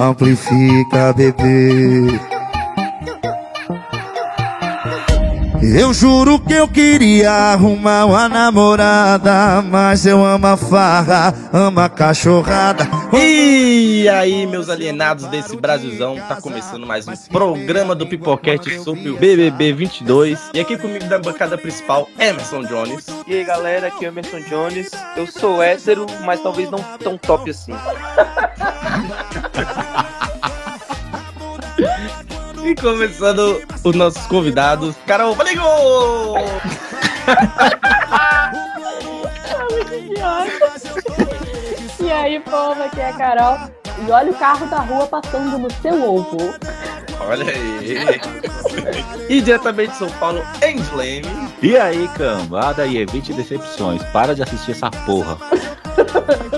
amplifica, bebê. Eu juro que eu queria arrumar uma namorada, mas eu amo a farra, amo a cachorrada. E aí, meus alienados desse Brasilzão, tá começando mais um programa do Pipocast sobre o BBB 22. E aqui comigo da bancada principal, Emerson Jones. E aí, galera, aqui é o Emerson Jones. Eu sou hétero, mas talvez não tão top assim. E começando os nossos convidados, Carol Faligo! E aí, povo, aqui é a Carol. E olha o carro da rua passando no seu ovo. Olha aí! e diretamente de São Paulo, Endlame. E aí, cambada, e evite decepções. Para de assistir essa porra.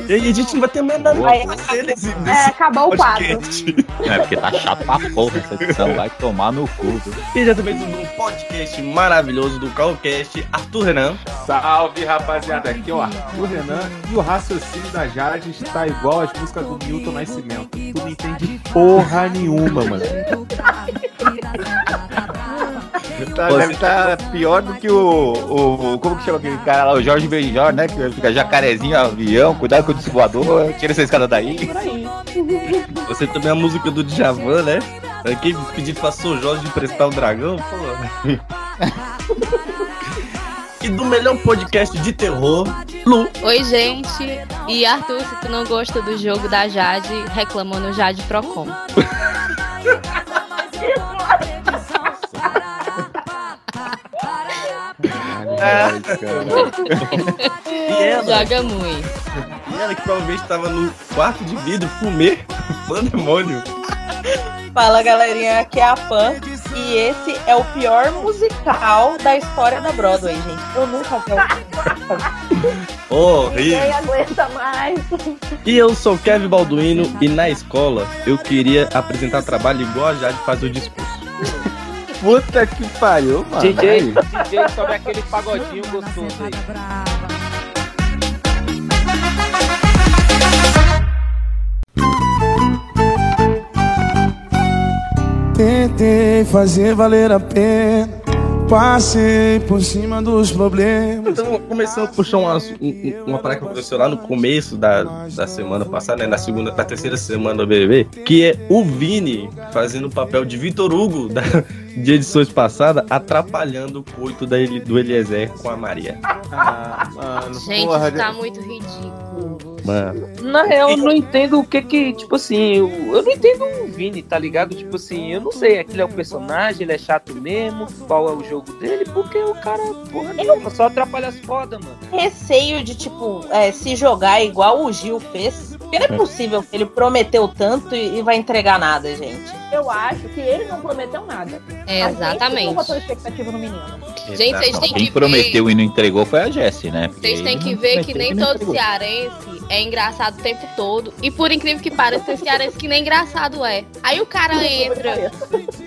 E aí, a gente não vai ter mais nada Aí, pra fazer nesse, É, nesse acabou o quadro. É porque tá chato pra porra essa edição. Vai tomar no cu. diretamente do podcast maravilhoso do Calcast, Arthur Renan. Salve rapaziada, aqui é o Arthur Renan e o raciocínio da Jade está igual às músicas do Milton Nascimento. Tu não entende porra nenhuma, mano. Tá, deve estar pior do que o, o. Como que chama aquele cara lá? O Jorge Benjor, né? Que fica jacarezinho, avião, cuidado com o desvoador, tira essa escada daí. Aí. Você também é a música do Djavan, né? Quem pediu pra Sou Jorge emprestar o dragão, pô. e do melhor podcast de terror, Lu. Oi, gente. E Arthur, se tu não gosta do jogo da Jade, reclama no Jade Procon. E ela, Joga muito. e ela que provavelmente tava no quarto de vidro, fumê, pandemônio. Fala galerinha, aqui é a Pan e esse é o pior musical da história da Broadway, gente. Eu nunca vi um Horrível. Ninguém aguenta mais. E eu sou Kevin Balduino e na escola eu queria apresentar trabalho igual a Jade faz o discurso. Puta que pariu, mano. DJ. DJ, sobe aquele pagodinho gostoso aí. Tentei fazer valer a pena, passei por cima dos problemas. Então, começando a puxar um assu- um- um- uma parada que aconteceu lá no começo da, da semana passada, né? Na segunda, na terceira semana do BBB, que é o Vini fazendo o papel de Vitor Hugo da, de edições passadas, atrapalhando o coito da, do Eliezer com a Maria. Ah, mano, Gente, porra. isso tá muito ridículo. Mano, Na real, eu não entendo o que que, tipo assim, eu, eu não entendo o Vini, tá ligado? Tipo assim, eu não sei, aquele é o personagem, ele é chato mesmo, qual é o jogo dele, porque o cara, porra, nenhuma, só atrapalha as fodas, mano. receio de, tipo, é, se jogar igual o Gil fez. Porque não é possível que ele prometeu tanto e, e vai entregar nada, gente. Eu acho que ele não prometeu nada. É, A gente que exatamente. botou expectativa no menino. Gente, vocês têm Quem que prometeu ver. e não entregou foi a Jessie, né? Vocês têm que ver que prometeu nem todo entregou. cearense é engraçado o tempo todo. E por incrível que pareça, tem cearense que nem engraçado é. Aí o cara entra,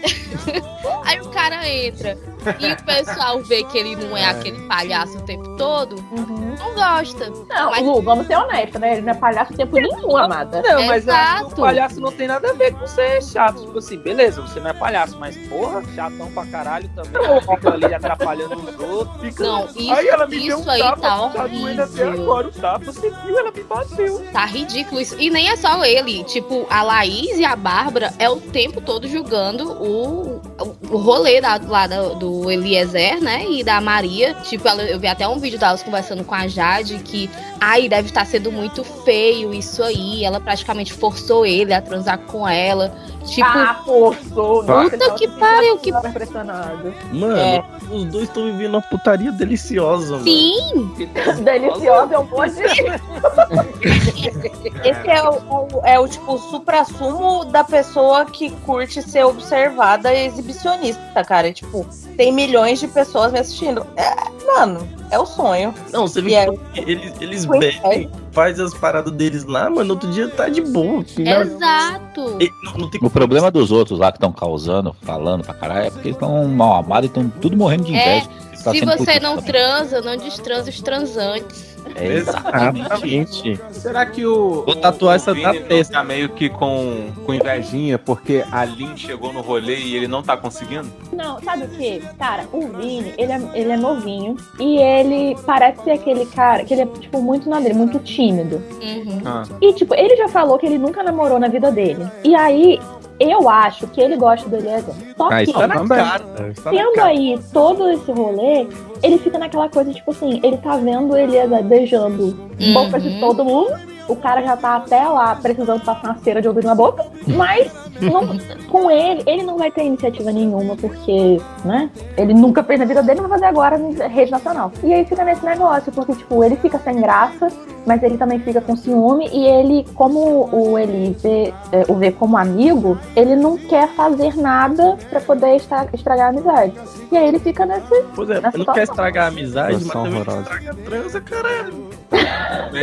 aí o cara entra e o pessoal vê que ele não é aquele palhaço o tempo todo, Uhum. não gosta. Não, Mas- Lu, vamos ser honestos, né? Ele não é palhaço o tempo nenhum, amada. Não, mas que Exato. o palhaço não tem nada a ver com ser chato. Tipo assim, beleza, você não é palhaço, mas porra, chatão pra caralho também. Fica ali atrapalhando os outros. Fica... Não, isso- aí ela me deu isso um aí tapa, tá tá doendo até horrível. agora o tapa. Você viu, ela me bateu. Tá ridículo isso. E nem é só ele. Tipo, a Laís e a Bárbara é o tempo todo julgando o, o, o rolê da, lá do, Eliezer, né? E da Maria. Tipo, ela- eu vi até um vídeo delas conversando com a Jade que, ai, deve estar sendo muito feio isso aí. Ela praticamente forçou ele a transar com ela. Tipo, ah, forçou. Puta Nossa, que pariu, que- impressionado. mano, É. os dois estão vivendo uma putaria deliciosa, mano. sim, Deliciosa é um de... Esse é o, o- é o tipo, supra-sumo da pessoa que curte ser observada e exibicionista, cara. Tipo, tem milhões de pessoas me assistindo. É, mano, é o sonho. Não, você vê E que eles, eles Pois bebem, faz as paradas deles lá, mano, outro dia tá de boa. Não, exato. e- não, não tem O problema dos outros lá que estão causando, falando pra caralho, é porque eles estão mal amados e estão tudo morrendo de É, inveja. Tá Se você não também. transa, não destransa os transantes. Exatamente. Será que o. Vou tatuar o essa da testa. tá meio que com, com invejinha porque a Lin chegou no rolê e ele não tá conseguindo? Não, sabe o que? Cara, o Vini, ele é, ele é novinho e ele parece ser aquele cara que ele é, tipo, muito na dele, muito tímido. Uhum. Ah. E, tipo, ele já falou que ele nunca namorou na vida dele. E aí, eu acho que ele gosta do Eliezer. Só Ah, que, tá tá tendo cara. aí todo esse rolê, ele fica naquela coisa, tipo assim, ele tá vendo o Eliezer beijando boca de Uhum. todo mundo. O cara já tá até lá precisando passar uma cera de ouvido na boca. Mas não- com ele, ele não vai ter iniciativa nenhuma, porque, né? Ele nunca fez na vida dele, não vai fazer agora na rede nacional. E aí fica nesse negócio, porque, tipo, ele fica sem graça, mas ele também fica com ciúme. E ele, como o Eli vê, é, o vê como amigo, ele não quer fazer nada pra poder estra- estragar a amizade. E aí ele fica nesse. Pois é, não quer estragar a amizade, mas também estraga a transa, caralho.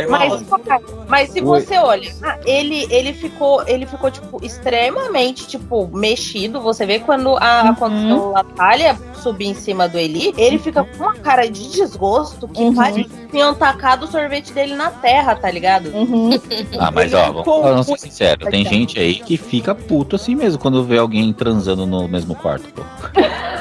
Mas, mas se você olha, ah, ele, ele ficou, ele ficou, tipo, extremamente, tipo, mexido. Você vê quando a, Uhum. aconteceu a Natália subir em cima do Eli, ele fica com uma cara de desgosto que Uhum. parece que tinham tacado o sorvete dele na terra, tá ligado? Uhum. Ah, mas ó, vamos, vamos ser sinceros. Tem gente aí que fica puto assim mesmo quando vê alguém transando no mesmo quarto, pô.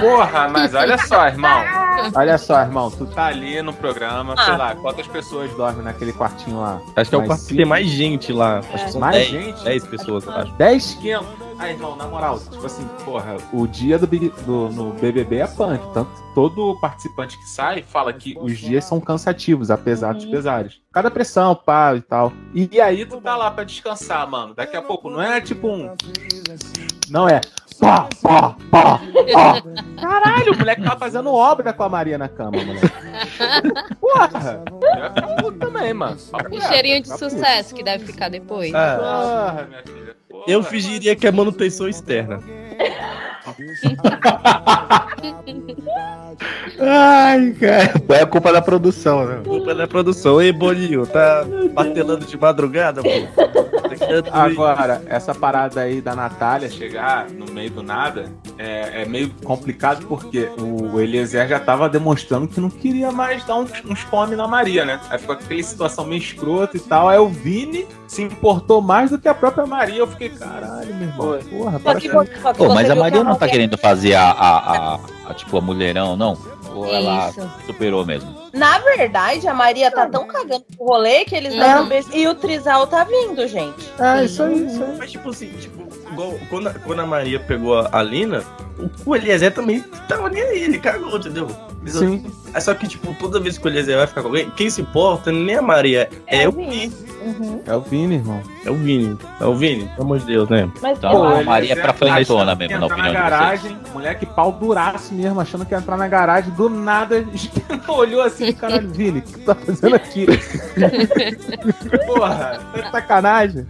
porra, mas olha só, irmão. Olha só, irmão, tu tá ali no programa, sei Ah. lá, quantas pessoas dormem naquele quartinho lá? Acho que é o quarto que tem mais gente lá. Acho que são Mais 10, gente? 10 pessoas, eu acho. 10, 500. Ah, irmão, na moral, tipo assim, porra, o dia do, Big- do- no BBB é punk. Tanto todo participante que sai fala que os dias são cansativos, apesar dos Uhum. pesares. Cada pressão, pá e tal. E, e aí tu tá lá pra descansar, mano. Daqui a pouco não é tipo um. Não é. Pá, pá, pá, pá. Caralho, o moleque tá fazendo obra com a Maria na cama, moleque. Porra! Eu também, mano. E reto, cheirinho de sucesso que deve ficar depois. Ah, Porra, minha filha. porra. eu fingiria que é manutenção externa. Ai, cara. É a culpa da produção, né? Culpa da produção. Ei, Bolinho, tá martelando de madrugada, pô? Agora, essa parada aí da Natália chegar no meio do nada é, é meio complicado porque o Eliezer já tava demonstrando que não queria mais dar uns, uns come na Maria, né? Aí ficou aquela situação meio escrota e tal. Aí o Vini se importou mais do que a própria Maria. Eu fiquei, caralho, meu irmão. Porra, que, que... Pô, mas a Maria não tá querendo fazer a, a, a- a, tipo, a mulherão, não? Ou ela Isso. superou mesmo? Na verdade, a Maria tá tão cagando pro rolê que eles Uhum. deram um beijo. E o Trisal tá vindo, gente. É, isso aí, isso aí. Mas, tipo assim, tipo, igual quando, a- quando a Maria pegou a, Lina, o, o Eliezer também tava nem aí, ele cagou, entendeu? Sim. É só que, tipo, toda vez que o Eliezer vai ficar com alguém, quem se importa nem a Maria, é, É o Vini. Uhum. É o Vini, irmão. É o Vini. É o Vini, pelo amor de Deus, né? Mas Então, eu a Maria é pra frentona mesmo, na entrar opinião na de garagem, moleque pau duraço mesmo, achando que ia entrar na garagem, do nada, olhou assim, caralho, Vini, o que tu tá fazendo aqui? Porra, tá de sacanagem.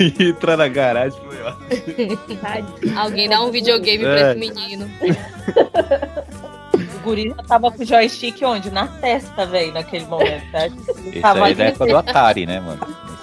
E entrar na garagem foi ó. Alguém dá um videogame pra É. esse menino. O guri já tava com o joystick onde? Na testa, velho, naquele momento. Tá? Isso aí é da época do Atari, né, mano?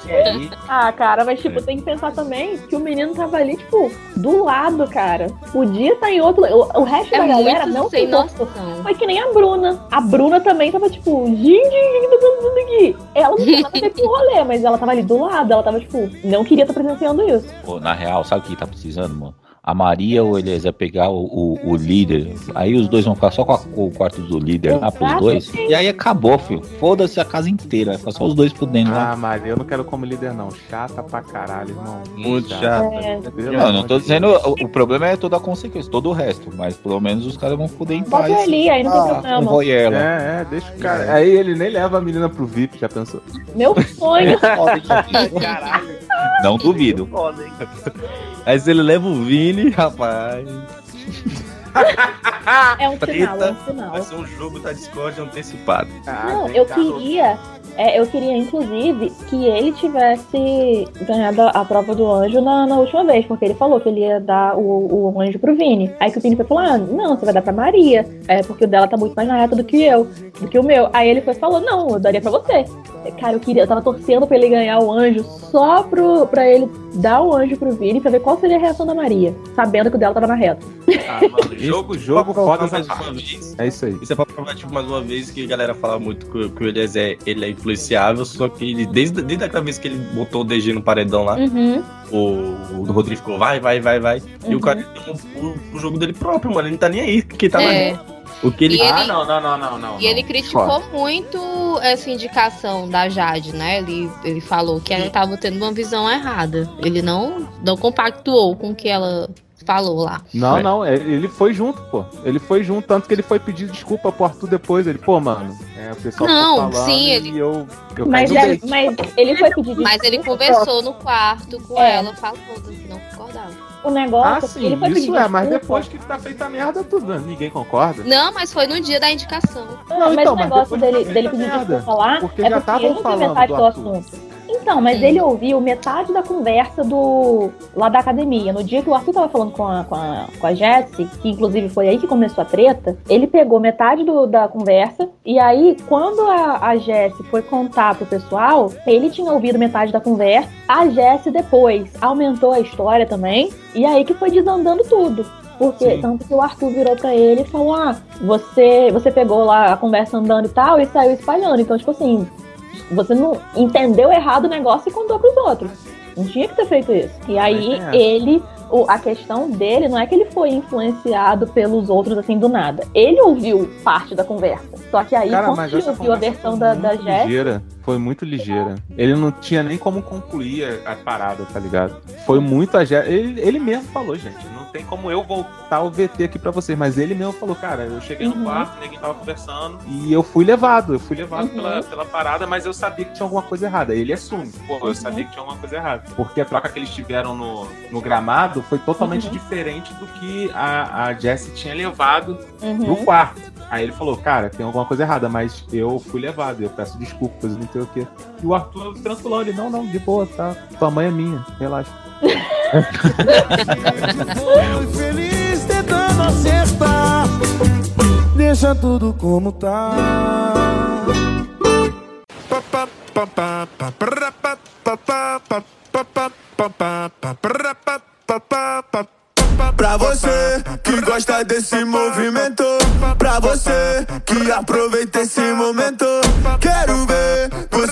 Aí, Ah, cara, mas tipo, tem que pensar também que o menino tava ali, tipo, do lado, cara. Podia estar em outro. O, o resto É da galera não importou. noção. Foi que nem a Bruna. A Bruna também tava, tipo, gente, gente, tá acontecendo aqui? Ela não tinha nada a ver com o rolê, mas ela tava ali do lado, ela tava, tipo, não queria estar presenciando isso. pô, na real, sabe o que tá precisando, mano? A Maria ou Eliezer pegar o, o, o líder, aí os dois vão ficar só com, a- com o quarto do líder lá pros dois, e aí acabou, filho. Foda-se a casa inteira, vai ficar só os dois fudendo lá. Ah, mas eu não quero como líder, não. Chata pra caralho, irmão. Muito chato. É, Não, não tô dizendo. O, o problema é toda a consequência, todo o resto. Mas pelo menos os caras vão fuder em paz. ali, aí não tem Ah, um problema. lá. É, é, deixa o cara. Aí ele nem leva a menina pro VIP, já pensou? Meu sonho. Caralho. Não duvido. Aí se ele leva o Vini, rapaz. É um sinal, é um Vai sinal. ser um jogo da Discord antecipado. Não, eu queria. é, eu queria, inclusive, que ele tivesse ganhado a prova do anjo na, na última vez, porque ele falou que ele ia dar o, o anjo pro Vini. Aí que o Vini foi falar: ah, não, você vai dar pra Maria, é, porque o dela tá muito mais na reta do que eu, do que o meu. Aí ele foi e falou: não, eu daria pra você. Cara, eu queria, eu tava torcendo pra ele ganhar o anjo só pro, pra ele dar o anjo pro Vini pra ver qual seria a reação da Maria, sabendo que o dela tava na reta. Ah, mano, jogo, jogo Fodas mais à uma parte. vez. É isso aí. Isso é pra provar, tipo, mais uma vez que a galera fala muito que, que o Eliezer ele é influenciável, só que ele, desde, desde aquela vez que ele botou o DG no paredão lá, Uhum. o, o Rodrigo ficou, vai, vai, vai, vai. E o Uhum. cara deu o, o jogo dele próprio, mano. Ele não tá nem aí. Que tá É. lá. O que ele. E Ah, ele- não, não, não, não, não. E ele criticou Fora. muito essa indicação da Jade, né? Ele, ele falou que ela estava tendo uma visão errada. Ele não, não compactuou com o que ela falou lá. Não, É. não, ele ele foi junto, pô. Ele foi junto, tanto que ele foi pedir desculpa pro Arthur depois. Ele, pô, mano, é, o pessoal Não, tá falando sim, e ele- eu, eu Mas, é- mas ele foi pedir Mas ele desculpa, conversou no quarto com É. ela, falou que não concordava. O negócio Ah, é que sim, ele foi isso é, mas desculpa. depois que tá feita a merda, tudo, né? ninguém concorda. Não, mas foi no dia da indicação. Não, Não, mas então, o mas negócio dele, foi dele feita pedir merda, desculpa lá porque é já porque ele falando do do Arthur. assunto. Então, mas Hum. ele ouviu metade da conversa do lá da academia. No dia que o Arthur tava falando com a, com a, com a Jessie, que inclusive foi aí que começou a treta, ele pegou metade do- da conversa, e aí, quando a, a Jessie foi contar pro pessoal, ele tinha ouvido metade da conversa, a Jessie depois aumentou a história também, e aí que foi desandando tudo. Porque, Sim. tanto que o Arthur virou pra ele e falou: Ah, você, você pegou lá a conversa andando e tal e saiu espalhando. Então, tipo assim, você não entendeu errado o negócio e contou pros outros. Não tinha que ter feito isso. E aí, tem essa. ele, o- a questão dele não é que ele foi influenciado pelos outros assim do nada. Ele ouviu parte da conversa. Só que aí, Cara, quando mas ele essa ouviu a versão foi da, da muito Jéssica, ligeira. Foi muito ligeira. Ele não tinha nem como concluir a a parada, tá ligado? Foi muito a Jé- ele, ele mesmo falou, gente. Não tem como eu voltar o VT aqui pra vocês, mas ele mesmo falou, cara, eu cheguei Uhum. no quarto, ninguém tava conversando, e eu fui levado, eu fui levado Uhum. pela, pela parada, mas eu sabia que tinha alguma coisa errada. Ele assume, pô, eu Uhum. sabia que tinha alguma coisa errada. Porque a troca que eles tiveram no, no gramado foi totalmente Uhum. diferente do que a, a Jessie tinha levado no Uhum. quarto. Aí ele falou, cara, tem alguma coisa errada, mas eu fui levado, eu peço desculpas, não sei o quê. E o Arthur tranquilou, ele, não, não, de boa, tá? Tua mãe é minha, relaxa. Fui feliz tentando acertar. Deixa tudo como tá. Pra você que gosta desse movimento, pra você que aproveita esse momento, quero ver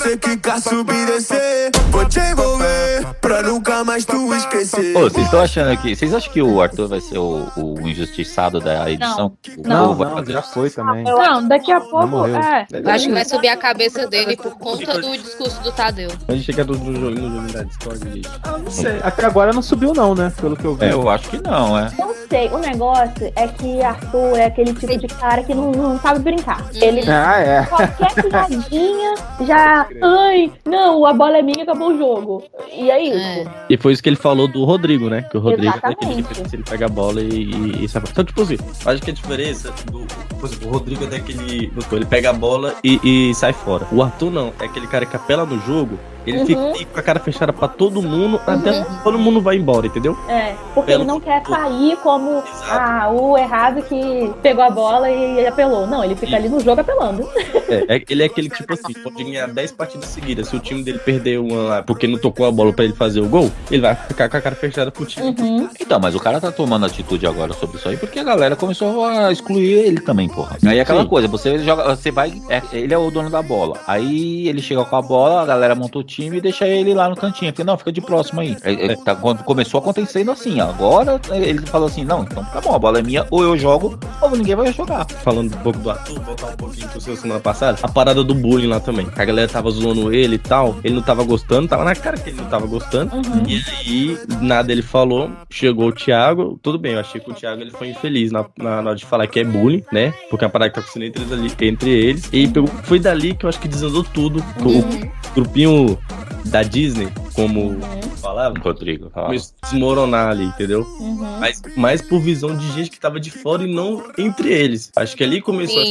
você quicar, subir, descer. Vou te envolver pra nunca mais tu esquecer. Pô, vocês estão achando aqui. Vocês acham que o Arthur vai ser o, o injustiçado da edição? O Não, não, fazer já foi também. Não, daqui a pouco. É. Eu acho que vai subir a cabeça dele por conta do discurso do Tadeu. A gente chega no jogo da Discord, gente. Ah, não sei. Até agora não subiu, não, né? Pelo que eu vi. É, eu acho que não, é. Não sei, o negócio é que Arthur é aquele tipo de cara que não, não sabe brincar. Ele Ah, é. qualquer piadinha já. Ai, não, a bola é minha, acabou o jogo. E é isso. É. E foi isso que ele falou do Rodrigo, né? Que o Rodrigo é daquele Exatamente. que ele pega a bola e, e, e sabe. Então, tipo assim, acho que a diferença do. Por exemplo, o Rodrigo é daquele. Ele pega a bola e, e sai fora. O Arthur não, é aquele cara que apela no jogo. Ele Uhum. fica com a cara fechada pra todo mundo, até todo mundo vai embora, entendeu? É, porque Pelo ele não quer sair como ah, o errado que pegou a bola e apelou. Não, ele fica ali no jogo apelando. É, é- ele é aquele tipo assim, pode ganhar 10 partidas seguidas. Se o time dele perder uma lá porque não tocou a bola pra ele fazer o gol, ele vai ficar com a cara fechada pro time. Uhum. Então, mas o cara tá tomando atitude agora sobre isso aí porque a galera começou a excluir ele também, porra. Aí é aquela Sim. coisa, você joga, você vai, é- ele é o dono da bola. Aí ele chega com a bola, a galera monta o time e deixa ele lá no cantinho. Porque não, fica de próximo aí. É, é, tá- quando começou acontecendo assim, agora ele falou assim, não, então tá bom, a bola é minha, ou eu jogo, ou ninguém vai jogar. falando um pouco do Arthur, voltar um pouquinho pro seu semana passada, a parada do bullying lá também. A galera tava zoando ele e tal, ele não tava gostando, tava na cara que ele não tava gostando. Uhum. E aí, nada ele falou, chegou o Thiago, tudo bem, eu achei que o Thiago ele foi infeliz na, na, na hora de falar que é bullying, né? Porque a parada que tá acontecendo entre eles, ali, entre eles. E pegou, foi dali que eu acho que desandou tudo. O grupinho da Disney, como falava, Rodrigo, fala. começou a desmoronar ali, entendeu? Uhum. Mas mais por visão de gente que tava de fora e não entre eles. Acho que ali começou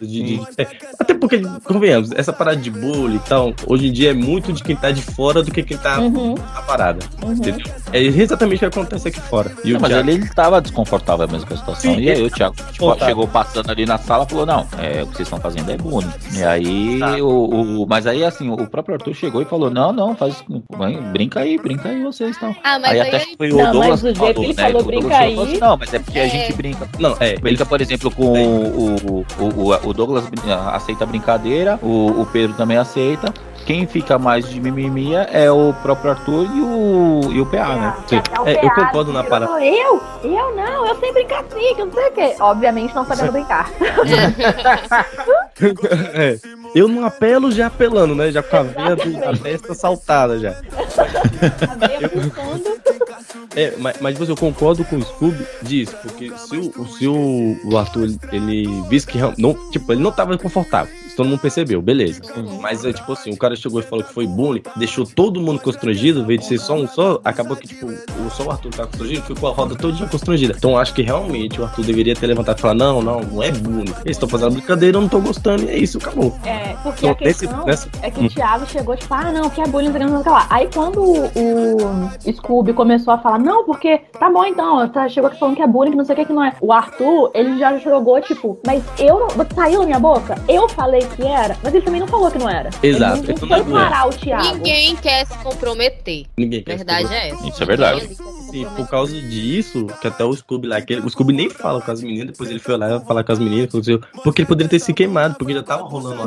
de, de- é, até porque, convenhamos, essa parada de bullying e tal, hoje em dia é muito de quem tá de fora do que quem tá Uhum. na parada. Uhum. Entendeu? É exatamente o que acontece aqui fora. E Não, o mas Thiago- ele, ele tava desconfortável mesmo com a situação. Sim, e aí o Thiago tipo, chegou passando ali na sala e falou: Não, é, o que vocês estão fazendo é bullying. E aí, Tá. o, o- mas aí assim, o próprio Arthur chegou e falou: Não, não, faz. Brinca aí, brinca aí vocês e tal. Ah, mas aí aí, até aí- foi Não, o mas Douglas do jeito que ele né, falou, o Douglas brinca falou assim, aí. Não, mas é porque a É. gente brinca. Não, é. Brinca, por exemplo, com o, o, o, o Douglas brin- aceita a brincadeira, o, o Pedro também aceita. Quem fica mais de mimimia é o próprio Arthur e o, e o PA, né? Que até o É, eu concordo na parada. Eu? Eu não, eu sei brincar assim, que eu não sei o quê. Obviamente não sabendo brincar. É. Eu não apelo já apelando, né? Já com a veia da testa saltada já. É, mas, mas assim, eu concordo com o Scooby disso, porque se o, se o, o Arthur ele, ele visse que não, tipo, ele não tava confortável, todo mundo percebeu, beleza. Mas é tipo assim, o cara chegou e falou que foi bullying, deixou todo mundo constrangido, veio de ser só um só, acabou que tipo, o, só o Arthur tava constrangido, ficou a roda todinha constrangida. Então acho que realmente o Arthur deveria ter levantado e falar: não, não, não é bullying. Eles estão fazendo brincadeira, eu não tô gostando, e é isso, acabou. É, porque Então, a questão nesse- nessa- é que Hum. o Thiago chegou, tipo, ah, não, que é bullying, não sei lá. Aí quando o, Scooby começou a falar, não, porque tá bom então, tá, chegou aqui falando que é bullying, que não sei o que, que não é. O Arthur, ele já jogou, tipo, mas eu não. Saiu da minha boca? Eu falei que era, mas ele também não falou que não era. Exato, Ele não, foi parar o Thiago. Ninguém quer se comprometer. Ninguém quer A verdade é essa. Isso é verdade. Se comprometer. por causa disso, que até o Scooby lá, aquele, o Scooby nem fala com as meninas, depois ele foi lá falar com as meninas, assim, porque ele poderia ter se queimado, porque já tava rolando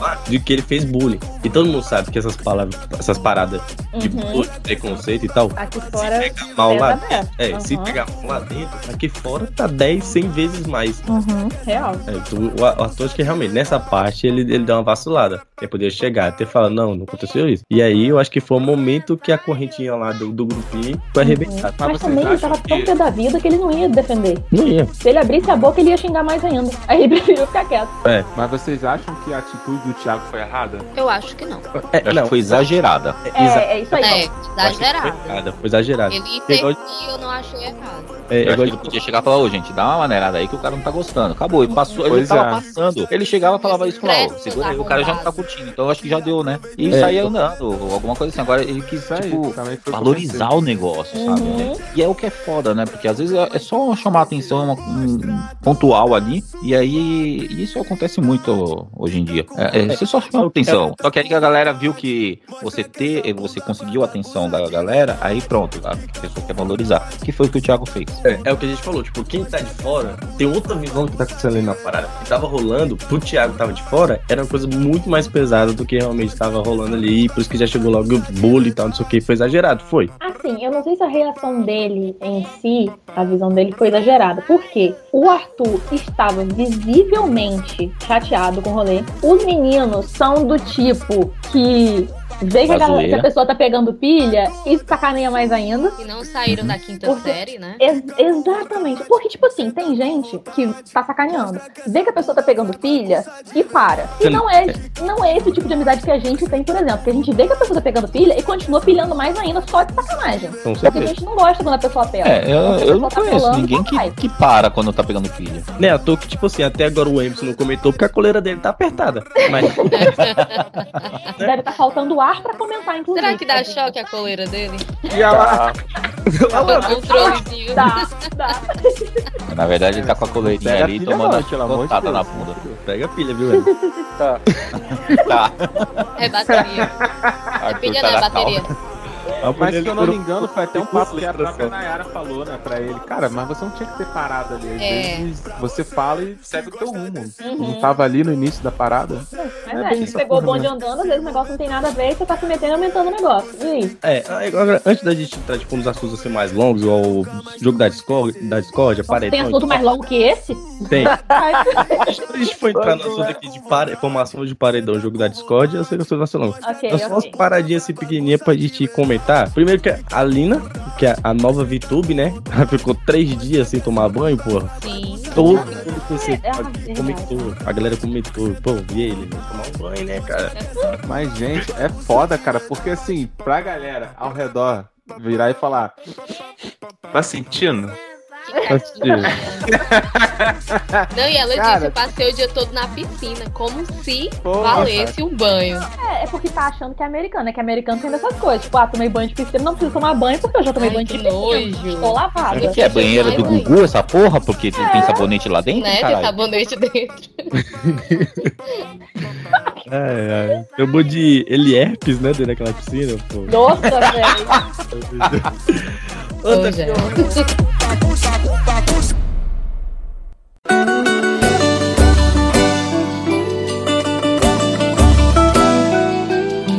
lá de que ele fez bullying. E todo mundo sabe que essas palavras, essas paradas de Uhum. bullying, preconceito e tal, Aqui se fora. pegar mal lá é, se Uhum. pegar mal lá dentro, aqui fora tá 10, 100 vezes mais. Uhum, real. É, então, o o ator acho que realmente, nessa parte, ele, ele deu uma vacilada. Ele poderia chegar, até falar, não, não aconteceu isso. E aí, eu acho que foi o momento que a correntinha lá do, do grupinho foi arrebentada. Mas, vocês também ele tava tão pé da vida que ele não ia defender. Não ia. Se ele abrisse a boca, ele ia xingar mais ainda. Aí ele preferiu ficar quieto. Mas vocês acham que a atitude do Thiago foi errada? Eu acho que não. É, acho que foi exagerada. É, exa- É, é isso aí. É, que Foi foi exagerado. Ele Pegou- interferiu, eu não achei errado. É, Eu acho que ele podia chegar e falar, ô gente, dá uma maneirada aí que o cara não tá gostando. Acabou, ele passou, ele Pois tava é. passando. Ele chegava e falava isso, falava, ó, segura aí, o cara já não tá curtindo. Então eu acho que já deu, né? E É. saía andando, ou alguma coisa assim. Agora ele quis, tipo, valorizar o negócio, sabe? Uhum. E é o que é foda, né? Porque às vezes é é só chamar a atenção um, pontual ali, e aí isso acontece muito hoje em dia. É, é, você só chama a atenção. Só que aí que a galera viu que você ter, você conseguiu a atenção da galera, aí pronto, a pessoa quer valorizar. Que foi o que o Thiago fez. É, é o que a gente falou, tipo, quem tá de fora tem outra visão do que tá acontecendo ali na parada. O que tava rolando, pro Thiago que tava de fora, era uma coisa muito mais pesada do que realmente tava rolando ali, e por isso que já chegou logo o bullying e tal, não sei o que, foi exagerado, foi. Assim, eu não sei se a reação dele em si, a visão dele foi exagerada. Por quê? O Arthur estava visivelmente chateado com o rolê. Os meninos são do tipo que vê que a, Da galera- que zoeira. a pessoa tá pegando pilha e sacaneia mais ainda. E não saíram da quinta Porque- série, né? Ex- exatamente. Porque, tipo assim, tem gente que tá sacaneando. Vê que a pessoa tá pegando pilha e para. E não é, não é esse tipo de amizade que a gente tem, por exemplo. Que a gente vê que a pessoa tá pegando pilha e continua pilhando mais ainda só de sacanagem. Com Porque a gente não gosta quando a pessoa pega. É, eu, eu não tá conheço pelando, ninguém que, que para quando tá pegando filho. Né, à toa que, tipo assim, até agora o Emerson não comentou porque a coleira dele tá apertada. Mas Deve estar faltando ar pra comentar, inclusive. Será que dá choque a coleira dele? E ela, O controlezinho. Dá, dá. Na verdade, ele tá com a coleirinha Pega a ali pilha tomando não, a pelo amor de botada Deus. na bunda. pega a pilha, viu, Emerson? Tá. É bateria. É Arthur pilha, tá não, é na bateria. A mas se eu não me engano, foi até um papo que a própria. Nayara falou, né, pra ele. Cara, mas você não tinha que ter parado ali. Às É. vezes você fala e segue o teu rumo. Uhum. Não tava ali no início da parada. Mas É é, bem você pegou o bonde andando, às vezes o negócio não tem nada a ver e você tá se metendo e aumentando o negócio. E aí? É, agora, antes da gente entrar tipo, nos assuntos assim mais longos, igual o jogo da Discord, da Discord, Tem paredão. assunto mais longo que esse? Tem. A gente foi entrar no assunto aqui de pare... formação de paredão, jogo da Discord, eu sei que eu sou nacional. ok, Nós só umas ok. paradinhas assim pequenininhas pra gente comentar. Primeiro que a Lina, que é a nova VTube, né? Ela ficou três dias sem tomar banho, porra. Sim. Todo mundo conheceu. É, é comentou. A galera comentou. Pô, e ele, né? Tomar um banho, né, cara? Mas, gente, é foda, cara, porque assim, pra galera ao redor virar e falar: Tá sentindo? Não, e ela Cara. disse: eu passei o dia todo na piscina, como se Pô, valesse um banho. É, é porque tá achando que é americano, é que americano tem dessas coisas. Tipo, ah, tomei banho de piscina, não preciso tomar banho porque eu já tomei Ai, banho de piscina. nojo. Estou lavada. O que é banheira do Gugu, essa porra? Porque tem, tem sabonete lá dentro, Né? Tem caralho? sabonete dentro. Ai, ai. Chamou de ele herpes, né? Dentro daquela piscina, pô. Nossa, velho. Outra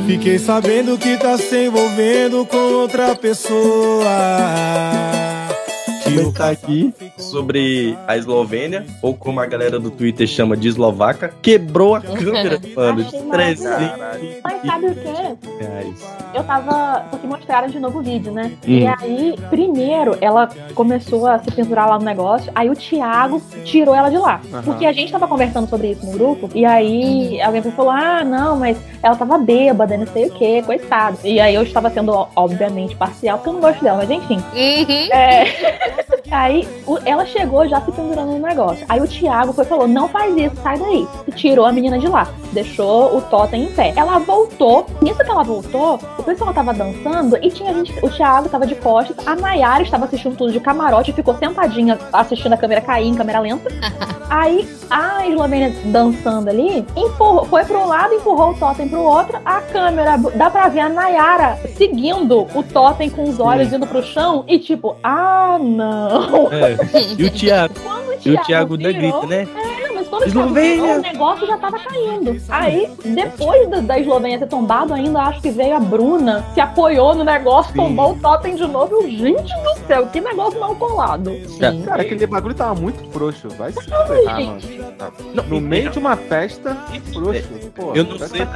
Fiquei sabendo que tá se envolvendo com outra pessoa. Que comentar aqui sobre a Eslovênia, ou como a galera do Twitter chama de eslovaca, quebrou a câmera, mano, de Achei 300 Mas sabe o que? Eu tava. Porque mostraram de novo o vídeo, né? Hum. E aí, primeiro, ela começou a se pendurar lá no negócio. Aí o Thiago tirou ela de lá. Porque a gente tava conversando sobre isso no grupo. E aí alguém falou: ah, não, mas ela tava bêbada, não sei o que, coitado. E aí eu estava sendo, obviamente, parcial, porque eu não gosto dela, mas enfim. Uhum. É. Aí ela chegou já se pendurando no negócio. Aí o Thiago foi e falou: não faz isso, sai daí. E tirou a menina de lá. Deixou o totem em pé. Ela voltou. Nisso que ela voltou, o pessoal tava dançando e tinha gente. O Thiago tava de costas, a Nayara estava assistindo tudo de camarote ficou sentadinha assistindo a câmera cair em câmera lenta. Aí a Eslovênia dançando ali, empurrou, foi pro lado, empurrou o totem pro outro. A câmera, dá pra ver a Nayara seguindo o totem com os olhos indo pro chão e tipo, ah, não. É. E o Thiago, e o Thiago da grita, né? É, mas quando o Thiago Eslovênia! o negócio já tava caindo. Aí, depois da, da Eslovênia ter tombado ainda, acho que veio a Bruna, se apoiou no negócio, Sim. tombou o totem de novo. Eu, gente do céu, que negócio mal colado. Sim. Cara, aquele bagulho tava muito frouxo. Vai se ferrar, mano. gente. Não, No meio de uma festa, frouxo. Pô, Eu não tá sei de,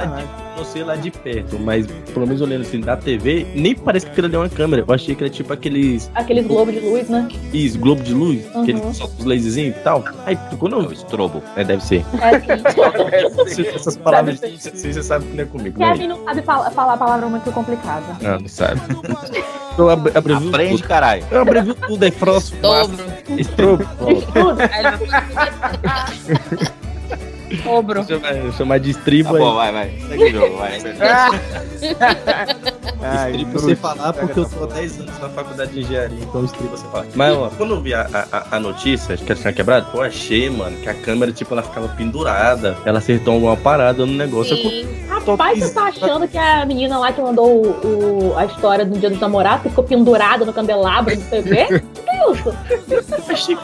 não sei lá de perto, mas pelo menos olhando assim da TV, nem parece que aquilo ali é uma câmera. Eu achei que era tipo aqueles Aqueles globos de luz, né? is, globo de luz, Uhum. que eles soltam os laserzinhos e tal. Aí quando É eu o estrobo. É, deve ser. É assim. Essas palavras, você você sabe que não é comigo? Kevin não sabe fala- falar palavra muito complicada. Não, não sabe. Eu ab- abrevio Aprende, tudo. caralho. Eu abrevio tudo, é próximo. Dobro. Estrobo. Tudo. Obro. Chamar, chamar de Tá estribo bom, aí. vai, vai. Segue o jogo, vai. Estribo bruxo. você falar porque eu tô há 10 anos na faculdade de engenharia, então estribo você fala. Mas, ó, quando eu vi a, a, a notícia que ela tinha quebrado, eu achei, mano, que a câmera, tipo, ela ficava pendurada. Ela acertou alguma parada no negócio. Eu, Sim. Rapaz, você tá achando que a menina lá que mandou o, o- a história do dia dos namorados, que ficou pendurada no candelabro do TV? que é isso? achei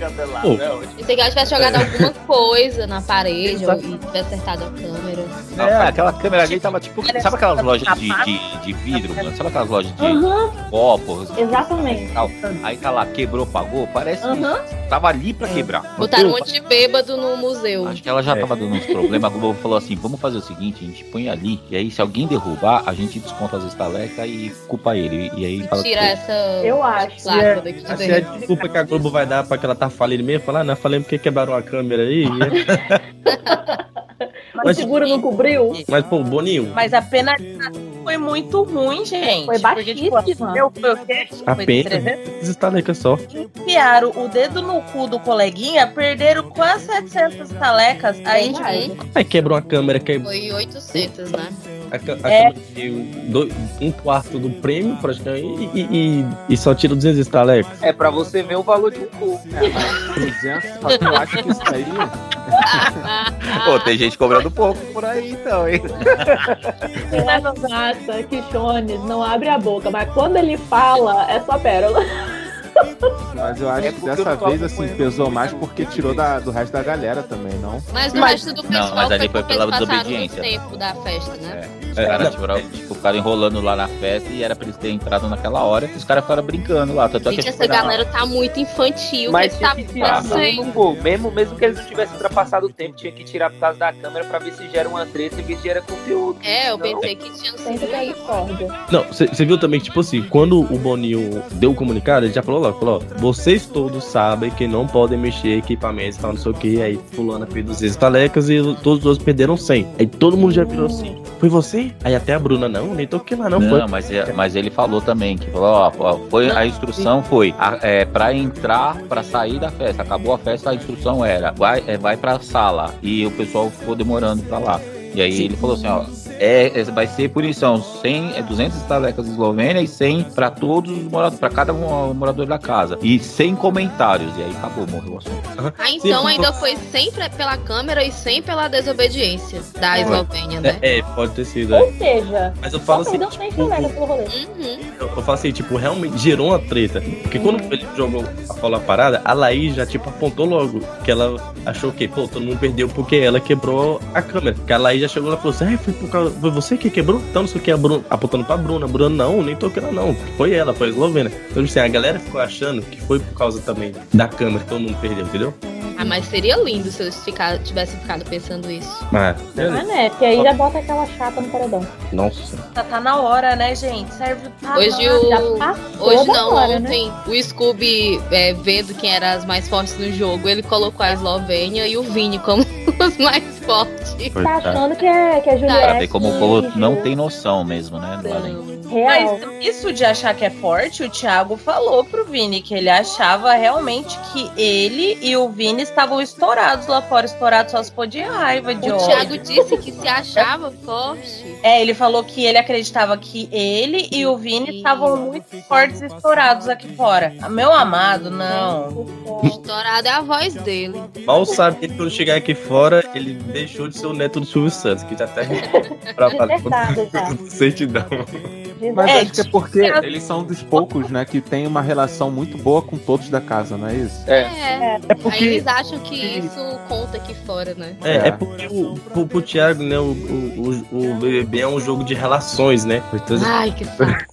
Candelabro, Pô. é ótimo. Pensei que ela tivesse jogado alguma coisa na parede ou, e tivesse acertado a câmera. É, aquela câmera ali tava tipo. Sabe aquelas lojas de, de, de vidro, mano? Sabe aquelas lojas de Aham, copos? exatamente. Tal. Aí tá lá, quebrou, pagou. Parece Aham. que tava ali pra quebrar. Botaram um monte de bêbado no museu. Acho que ela já É. tava dando uns problemas. A Globo falou assim: vamos fazer o seguinte, a gente põe ali, e aí se alguém derrubar, a gente desconta as estalecas e culpa ele. E aí fala Tira que essa Eu acho. lágrima daqui de é a desculpa que a Globo vai dar pra que ela tá falindo mesmo. Falar, ah, não, falei porque quebraram a câmera aí. Mas Mas- o seguro não cobriu? Mas, pô, Boninho, Mas a penalização foi muito ruim, gente. Foi Porque, tipo, baixíssima. eu, foi o quê? a Foi pena 300? estalecas só. Enfiaram o dedo no cu do coleguinha, perderam quase 700 talecas. Aí, tipo. Aí quebrou a câmera, que Foi 800, né? A, ca- a É. dois- um quarto do prêmio, praticamente, e, e, e só tira 200 estalecas. É pra você ver o valor de um cu. 300, só que eu acho que isso aí. Pô, tem gente cobrando pouco por aí então, hein? Massa, Quichones, não abre a boca, mas quando ele fala, é só pérola. Mas eu acho É que dessa vez, assim, pesou mais porque tirou da, do resto da galera também, não? Mas o Mas- resto do pessoal mas ali foi pela desobediência. tempo da festa, né? Os É, caras não. tipo, ficaram enrolando lá na festa e era pra eles terem entrado naquela hora. E os caras ficaram brincando lá. Tanto é que Gente, essa galera tá muito infantil. Mas tinha tá que tirar acontecendo? no gol. Mesmo, mesmo que eles não tivessem ultrapassado o tempo, tinha que tirar por causa da câmera pra ver se gera uma treta e ver se gera conteúdo. É, eu Não. pensei que tinham Sempre sido discórdia. Não, você viu também que, tipo assim, quando o Boninho deu o comunicado, ele já falou vocês todos sabem que não podem mexer equipamentos, tal, não sei o que. Aí fulana fez 200 talecas e todos os outros perderam 100. Aí todo mundo já virou assim, foi você? Aí até a Bruna, não, nem toquei lá, não, Não, foi. mas, é- mas ele falou também que falou, ó, foi, a instrução foi a- é, para entrar, pra sair da festa. Acabou a festa, a instrução era vai, é, vai pra sala. E o pessoal ficou demorando pra lá. E aí ele falou assim, ó, é, é- vai ser punição 100, é 200 estalecas Eslovênia e 100 pra todos os moradores, pra cada morador da casa. E sem comentários. E aí acabou, morreu o assunto. Ah, então Sim, ainda foi sempre pela câmera e sem pela desobediência da Eslovênia, né? É, é, pode ter sido. é. Ou seja, Mas eu falo assim, 100 tipo, colegas pelo rolê. Uhum. Eu, eu falo assim, tipo, realmente gerou uma treta. Porque quando o Felipe jogou a bola parada, a Laís já, tipo, apontou logo. Que ela achou que, pô, todo mundo perdeu porque ela quebrou a câmera. Que a Laís já chegou lá e falou assim, ah, foi, por causa, foi você que quebrou? Então não sei o que, a Bruna, apontando pra Bruna. Bruna, não, nem toquei ela não. Foi ela, foi a Eslovênia. Então, assim, a galera ficou achando que foi por causa também da câmera que todo mundo perdeu, entendeu? Ah, mas seria lindo se eles ficar, tivessem ficado pensando isso. Mas, Ah, né? Porque aí já bota aquela chata no paredão. nossa. Tá, tá na hora, né, gente? Serve pra Hoje o. passou Hoje não, hora, né? ontem o Scooby, é, vendo quem era as mais fortes no jogo, ele colocou a Eslovênia e o Vini como os mais fortes. Tá achando que é, que é Pra Juliette. ver como o povo não tem noção mesmo, né? do além. Real. Mas isso de achar que é forte, o Thiago falou pro Vini que ele achava realmente que ele e o Vini estavam estourados lá fora, estourados só se pôr de raiva, de O ódio. Thiago disse que se achava forte. É, ele falou que ele acreditava que ele e o Vini estavam muito fortes e estourados aqui fora. Meu amado, não. Estourada é a voz dele. Mal sabe que quando chegar aqui fora, ele deixou de ser o neto do Silvio Santos, que já tá pra De verdade, já. certidão. Mas É, acho que é porque é- eles são dos poucos, né, que tem uma relação muito boa com todos da casa, não é isso? É. É. É Aí porque. Eles acham que isso conta aqui fora, né? É, é porque o, pro, pro Thiago, né, o, o, o, BBB é um jogo de relações, né? Então, Ai, que saco.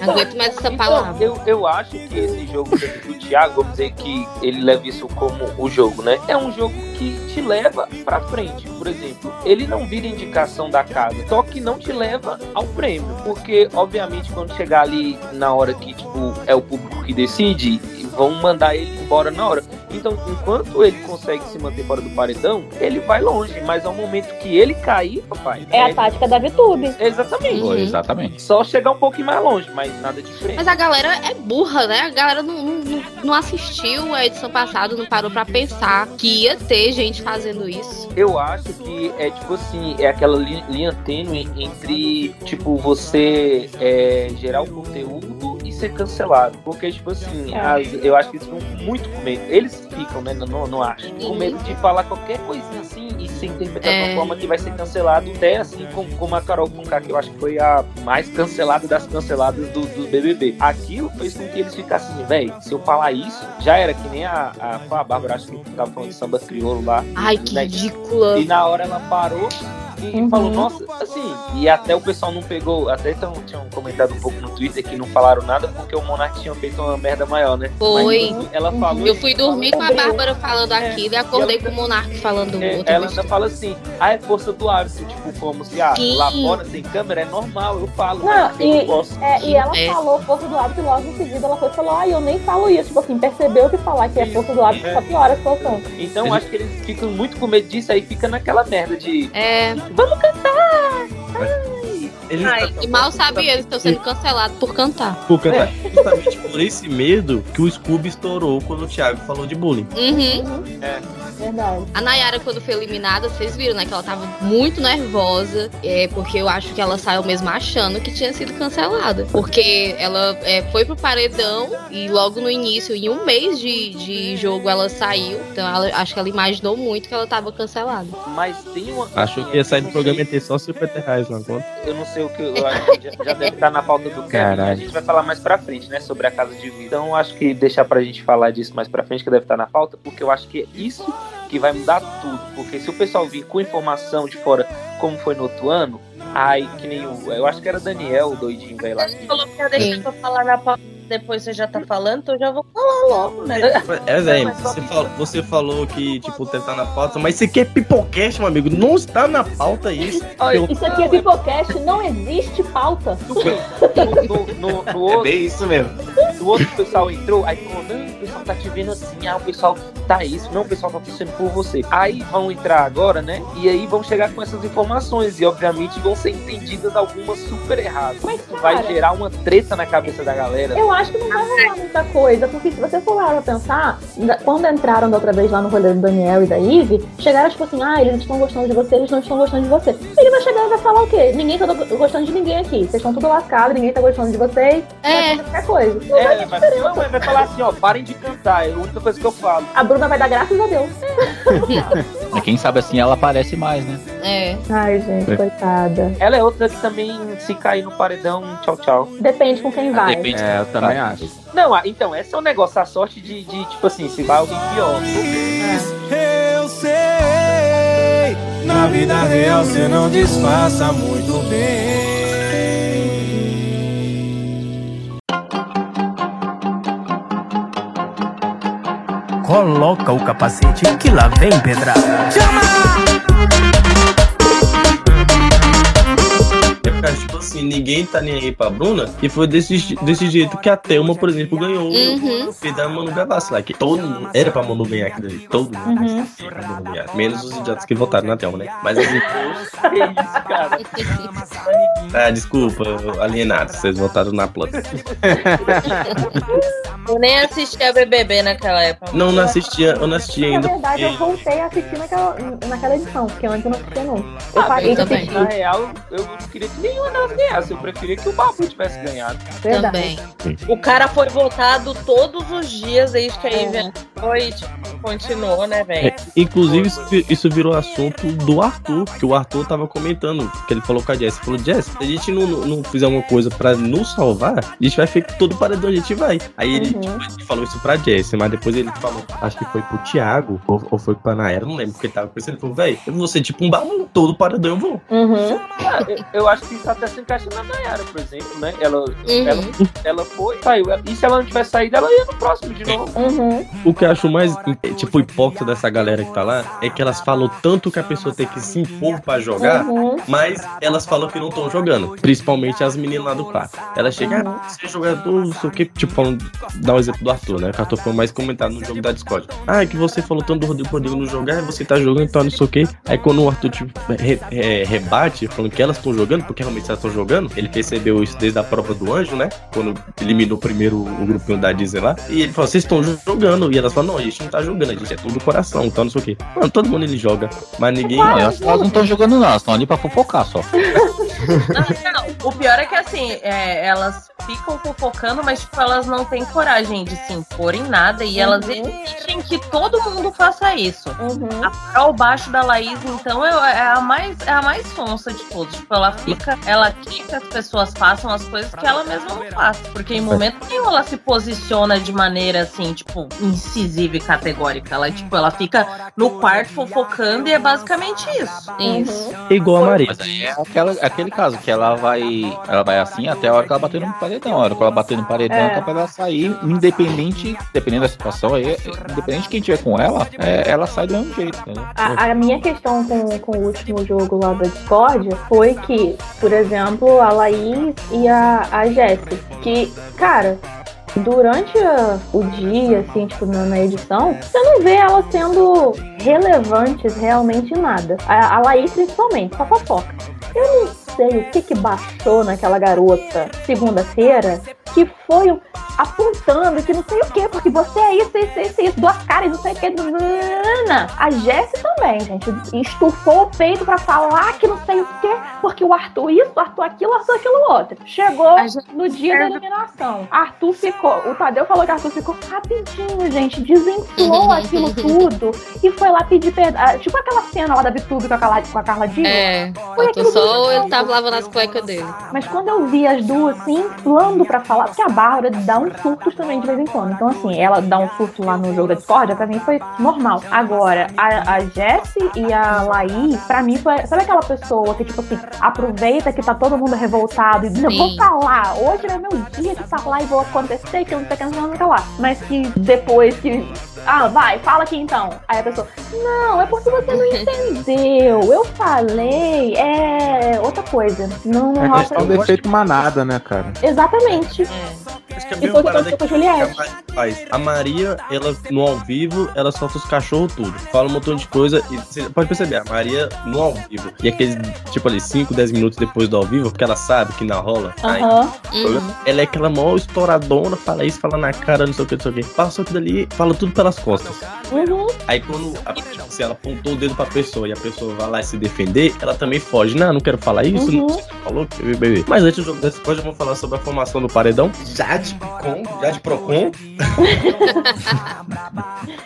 Não aguento mais essa Então, palavra. eu, eu acho que esse jogo do Thiago, vamos dizer que ele leva isso como o jogo, né? É um jogo que te leva pra frente. Por exemplo, ele não vira indicação da casa, só que não te leva ao prêmio. Porque, obviamente, quando chegar ali na hora que, tipo, é o público que decide, vão mandar ele embora na hora. Então, enquanto ele consegue se manter fora do paredão, ele vai longe. Mas ao momento que ele cair, papai. É a tática da VTube. Exatamente. Uhum. Exatamente. Só chegar um pouquinho mais longe, mas nada diferente. Mas a galera é burra, né? A galera não, não, não- assistiu a edição passada, não parou pra pensar que ia ter gente fazendo isso. Eu acho que é tipo assim, é aquela li- linha tênue entre, tipo, você é, gerar o conteúdo ser cancelado. Porque, tipo assim, É. as- eu acho que eles ficam muito com medo. Eles ficam, né? Não, não acho. Com medo de falar qualquer coisinha assim e ser interpretado de É. uma forma que vai ser cancelado, até assim como, como a Carol Conká, que eu acho que foi a mais cancelada das canceladas do, do BBB. Aquilo fez com que eles ficassem assim, velho, se eu falar isso, já era que nem a, a, a Bárbara, acho que tava falando de samba crioulo lá. Ai, que Né? ridícula. E na hora ela parou e Uhum. falou, nossa, assim, e até o pessoal não pegou, até então, tinham comentado um pouco no Twitter que não falaram nada porque o Monark tinha feito uma merda maior, né? Foi. Mas ela falou. Eu fui dormir com a Bárbara falando aquilo e acordei com o Monark falando É, outra ela ainda fala assim, ah, é força do hábito, tipo, como se ah, Sim. lá fora sem câmera é normal, eu falo, Não, mas eu e- não posso. É, e ela É. falou força do hábito e logo em seguida ela foi e falou, ah, eu nem falo isso. Tipo assim, percebeu que falar que é força do hábito só piora a situação. Então eu acho que eles ficam muito com medo disso, aí fica naquela merda de É, vamos cantar! Ele Ai, e mal sabe eles estão sendo cancelados por cantar. por cantar. Justamente por esse medo que o Scooby estourou quando o Thiago falou de bullying. Uhum. Verdade. A Nayara, quando foi eliminada, vocês viram, né? Que ela tava muito nervosa. É, porque eu acho que ela saiu mesmo achando que tinha sido cancelada. Porque ela é, foi pro paredão e logo no início, em um mês de, de jogo, ela saiu. Então ela, acho que ela imaginou muito que ela tava cancelada. Mas tem uma. Achou que ia sair do programa e ter só 50 reais na conta. Eu não sei o que eu acho que já, já deve estar na pauta do Kevin. Caralho. A gente vai falar mais pra frente, né? Sobre a casa de vida. Então acho que deixar pra gente falar disso mais pra frente, que deve estar na pauta, porque eu acho que é isso que vai mudar tudo. Porque se o pessoal vir com informação de fora, como foi no outro ano, aí que nem o. Eu acho que era Daniel, o doidinho, velho lá. Você falou que ia deixar eu falar na pauta, depois você já tá falando, então eu já vou falar logo, né? É, velho, você, falou, você falou que, tipo, tentar na pauta, mas isso aqui é pipocast, meu amigo. Não está na pauta isso. Olha, Eu- Isso aqui é Pipocast, não existe pauta. no, no, no, no É bem isso mesmo. O outro pessoal entrou, aí falou, não, o pessoal tá te vendo assim, ah, o pessoal tá isso, não, o pessoal tá torcendo por você. Aí vão entrar agora, né? E aí vão chegar com essas informações e obviamente vão ser entendidas algumas super erradas. Mas, Isso vai cara, gerar uma treta na cabeça da galera. Eu acho que não vai rolar muita coisa, porque se você for lá pra pensar, quando entraram da outra vez lá no rolê do Daniel e da Ivy, chegaram tipo assim, ah, eles estão gostando de você, eles não estão gostando de você. Ele vai chegar e vai falar o quê? Ninguém tá do- gostando de ninguém aqui. Vocês estão tudo lascados, ninguém tá gostando de vocês. Vai É. fazer qualquer coisa. Não vai É, vai, não, vai falar assim, ó, parem de cantar, é a única coisa que eu falo. A Bruna vai dar graças a Deus. Quem sabe assim ela aparece mais, né? É. Ai, gente, coitada. Ela é outra que também, se cair no paredão, tchau, tchau. Depende com quem vai. Depende. É, eu também acho. Não, ah, então, esse é um negócio, a sorte de, de, tipo assim, se vai alguém pior. Eu sei, na vida real você não disfarça muito bem. Coloca o capacete que lá vem pedrada. Tipo assim, ninguém tá nem aí pra Bruna. E foi desse, desse jeito que a Thelma, por exemplo, ganhou Uhum. o filho da Manu Gavassi lá. Que todo mundo. Era pra Manu ganhar aquilo ali. Todo mundo. Uhum. Era pra Manu ganhar. Menos os idiotas que votaram na Thelma, né? Mas assim. Que isso, cara. ah, desculpa, alienados. Vocês votaram na planta. Eu nem assisti a BBB naquela época. Não, não assistia, eu não assistia Na ainda. verdade, eu voltei a assistir naquela, naquela edição, porque antes eu não assistia, não. Eu Ah, parei de assistir. Na real, eu não queria que nenhuma delas ganhasse. Eu preferia que o Babu tivesse ganhado. Também. O cara foi votado todos os dias desde que a É. Ivy foi e tipo, continuou, né, velho? É, inclusive, isso, vi- isso virou assunto do Arthur, que o Arthur tava comentando, que ele falou com a Jess. Ele falou, Jess, se a gente não, não, fizer uma coisa pra nos salvar, a gente vai ficar todo paredão, a gente vai. Aí ele, Uhum. tipo, ele falou isso pra Jess, mas depois ele falou, acho que foi pro Thiago, ou, ou foi pra Naera, não lembro, porque ele tava pensando, ele falou, véi, eu vou ser tipo um baú, todo paredão eu vou. Uhum. Ah, eu, eu acho que isso até se na Nayara, por exemplo, né? Ela, Uhum. ela, ela foi, saiu. E se ela não tivesse saído, ela ia no próximo de novo. Uhum. O que eu acho mais, tipo, hipócrita dessa galera que tá lá, é que elas falam tanto que a pessoa tem que se impor pra jogar, Uhum. Mas elas falam que não estão jogando. Principalmente as meninas lá do quarto. Ela chega, Uhum. ah, você é jogador, não sei o que. Tipo, falando, dá o exemplo do Arthur, né? O Arthur foi o mais comentado no jogo da Discord. Ah, é que você falou tanto do Rodrigo Rodrigo não jogar, você tá jogando, então não sei o que. Aí quando o Arthur, tipo, re- re- rebate, falando que elas estão jogando, porque realmente elas estão jogando, ele percebeu isso desde a prova do anjo, né? Quando eliminou primeiro o grupinho da Disney lá. E ele falou, vocês estão jogando. E elas falaram, não, a gente não tá jogando, a gente é tudo coração, então não sei o que. Mano, todo mundo ele joga, mas ninguém. Não, que elas não estão jogando, não. Elas estão ali pra fofocar só. Não, não, o pior é que assim, é, elas ficam fofocando, mas tipo, elas não têm coragem de se impor em nada e elas Uhum. exigem que todo mundo faça isso. Uhum. A Carol baixo da Laís, então, é é a mais, é a mais sonsa de todos. Tipo, ela fica, ela quer que as pessoas façam as coisas que ela mesma não faz. Porque em momento nenhum ela se posiciona de maneira assim, tipo, incisiva e categórica. Ela, tipo, ela fica no quarto fofocando e é basicamente isso. Isso. Uhum. Igual a aí é aquela, aquele caso que ela vai. Ela vai assim até a hora que ela bater no paredão. A hora que ela bater no paredão, É. é. capaz dela sair, independente, dependendo da situação aí, independente de quem tiver com ela, é, ela sai do mesmo jeito, entendeu? A, a minha questão com, com o último jogo lá da Discord foi que, por exemplo, a Laís e a, a Jessie, que, cara, durante a- o dia, assim, tipo, na, na edição, você não vê elas sendo relevantes realmente em nada. A, a Laís, principalmente, só fofoca. Eu não sei o que que baixou naquela garota segunda-feira que foi apontando que não sei o que, porque você é isso, isso, isso, isso, duas caras, não sei o que. A Jessie também, gente, estufou o peito pra falar que não sei o que, porque o Arthur isso, o Arthur aquilo, o Arthur aquilo outro. Chegou no dia da eliminação. Arthur ficou, o Tadeu falou que Arthur ficou rapidinho, gente, desenflou aquilo tudo e foi lá pedir perdão. Ah, Tipo aquela cena lá da Vitube com a Carla, com a Carla Dias. É. Foi aquilo tudo. ele tava lavando as cuecas dele. Mas quando eu vi as duas assim, inflando pra falar, porque a Bárbara dá uns surtos também de vez em quando. Então, assim, ela dá um surto lá no jogo da Discord, pra mim foi normal. Agora, a, a Jessie e a Laís, pra mim foi. Sabe aquela pessoa que, tipo assim, aproveita que tá todo mundo revoltado e diz, eu vou falar, hoje é meu dia de falar e vou acontecer, que eu não sei o que, não sei o que, lá. Mas que depois que. Ah, vai, fala aqui então. Aí a pessoa, não, é porque você não entendeu. Eu falei, é coisa. Não, não É rola questão do efeito manada, né, cara? Exatamente. É. Acho que que é uma que parada a que a. Maria faz. A Maria, ela no ao vivo, ela solta os cachorros tudo. Fala um montão de coisa e você pode perceber, a Maria no ao vivo. E aqueles, tipo ali, 5, 10 minutos depois do ao vivo, porque ela sabe que não rola. Aí, Aham. Uhum. ela é aquela maior estouradona, fala isso, fala na cara, não sei o que, não sei o que. Passou aquilo ali, fala tudo pelas costas. Uhum. Aí quando a, tipo, se ela apontou o dedo pra pessoa e a pessoa vai lá e se defender, ela também foge. Não, não quero falar isso, Uhum. não sei o que você falou, bebê, bebê. Mas antes do jogo desse, hoje vamos falar sobre a formação do paredão. Jade Picon, Jade Procon.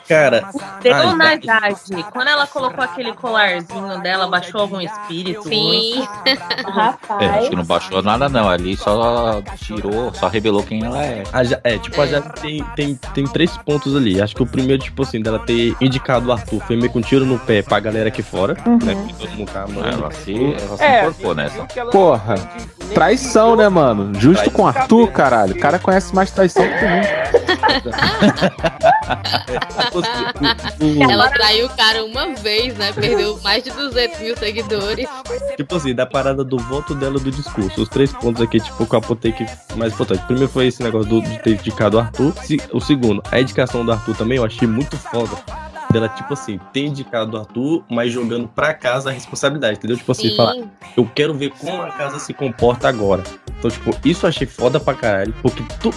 Cara, Deu Ai, na. Jade. Quando ela colocou aquele colarzinho dela, baixou algum espírito? Sim. É, Rapaz. acho que não baixou nada, não. Ali só tirou, só revelou quem ela é. a Ja- é, tipo, a Jade tem, tem, tem três pontos ali. Acho que o primeiro, tipo assim, dela ter indicado o Arthur foi meio com um tiro no pé pra galera aqui fora, né? Que todo mundo tá amando. Ela se, ela se É, nessa. Porra, Traição, né, mano? Justo com Arthur, caralho. O cara conhece mais traição que o- Ela traiu o cara uma vez, né? Perdeu mais de 200 mil seguidores. Tipo assim, da parada do voto dela do discurso. Os três pontos aqui, tipo, que eu apontei que mais importante. O primeiro foi esse negócio do- de ter indicado o Arthur. O segundo, a indicação do Arthur também eu achei muito foda. Dela, tipo assim, ter indicado o Arthur, mas jogando pra casa a responsabilidade, entendeu? Tipo assim, Sim. falar, eu quero ver como a casa se comporta agora. Então, tipo, isso eu achei foda pra caralho, porque tu-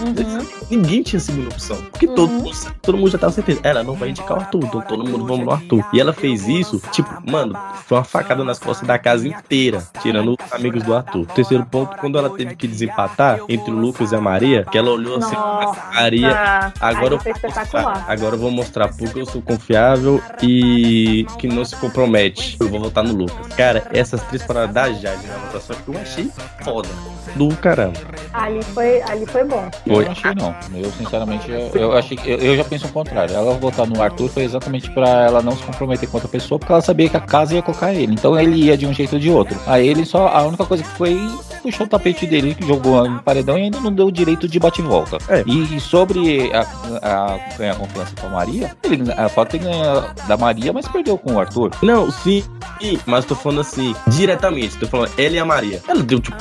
ninguém tinha segunda opção. Porque todo, mundo, todo mundo já tava certeza. Ela não vai indicar o Arthur, então todo mundo vamos no Arthur. E ela fez isso, tipo, mano, foi uma facada nas costas da casa inteira, tirando os amigos do Arthur. Terceiro ponto, quando ela teve que desempatar entre o Lucas e a Maria, que ela olhou assim, Nossa. Maria, Agora eu, mostrar, agora eu vou mostrar porque eu sou confiável e que não se compromete. Eu vou votar no Lucas. Cara, essas três paradas da Jade na votação que eu achei foda. Do caramba. Ali foi, ali foi bom. Eu Foi. não achei, não. Eu, sinceramente, eu, eu achei que. Eu, eu já penso o contrário. Ela votar no Arthur foi exatamente pra ela não se comprometer com outra pessoa, porque ela sabia que a casa ia colocar ele. Então ele ia de um jeito ou de outro. Aí ele só. A única coisa que foi puxou o tapete dele, que jogou no paredão e ainda não deu o direito de bate e volta. É. E sobre a, a ganhar confiança com a Maria, ele ela pode ter ganho da Maria, mas perdeu com o Arthur. Não, sim, sim, mas tô falando assim, diretamente. Tô falando ela e a Maria. Ela deu, tipo,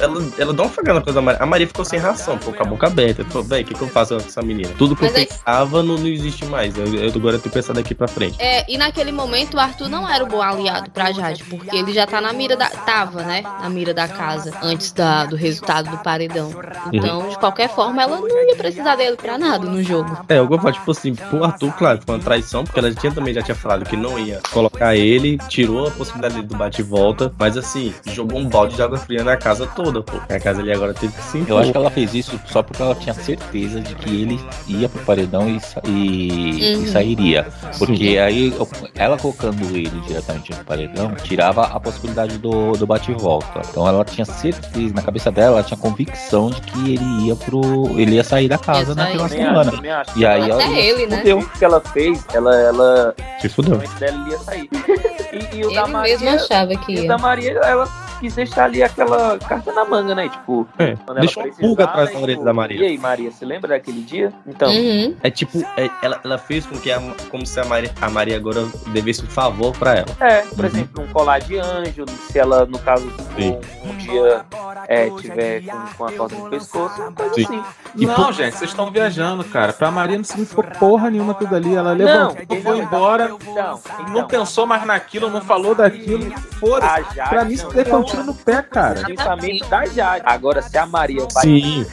ela, ela dá uma facada na coisa da Maria. A Maria ficou sem ração, ficou com a boca aberta. Falou, véi, o que, que eu faço com essa menina? Tudo que Mas eu é- pensava não, não existe mais. Eu, eu agora tô pensando daqui pra frente. É, e naquele momento o Arthur não era o bom aliado pra Jade, porque ele já tá na mira da. Tava, né? Na mira da casa, antes da, do resultado do paredão. Então, de qualquer forma, ela não ia precisar dele pra nada no jogo. É, eu vou falar, tipo assim, pro Arthur, claro, foi uma traição, porque ela tinha, também já tinha falado que não ia colocar ele, tirou a possibilidade do bate e volta, mas assim, jogou um balde de água fria na casa toda, pô. A casa ali agora teve que se Eu acho que ela fez isso só porque ela tinha certeza de que ele ia pro paredão e, e- Uhum. e sairia. Porque aí ela colocando ele diretamente no paredão tirava a possibilidade do, do bate e volta. Então ela tinha certeza, na cabeça dela, ela tinha convicção de que ele ia pro. ele ia sair da casa Ia naquela acho, semana. acho. E aí Até ela ele, né? fudeu. O que ela fez, ela, ela se fudeu. dela ia sair. E, e o da Ele Maria, mesmo achava que e o ia. da Maria, ela quis deixar ali aquela carta na manga, né? Tipo, É, quando ela deixou um precisar, pulga atrás né, da orelha tipo, da Maria. E aí, Maria, você lembra daquele dia? Então, Uhum. É tipo, é, ela, ela fez com que a, como se a Maria, a Maria agora devesse um favor pra ela. é, Uhum. por exemplo, um colar de anjo, se ela, no caso, um, um dia é, tiver com, com a corda no pescoço, uma coisa Sim. assim. E não, por- gente, vocês estão viajando, cara. Pra Maria não significou porra nenhuma tudo ali. Ela levantou, Não, foi não, embora, Então, não então pensou mais naquilo, não falou daquilo. Foda-se. a Jade Pra mim, isso não tiro no pé, cara. pensamento da Jade. Agora, se a Maria vai Sim.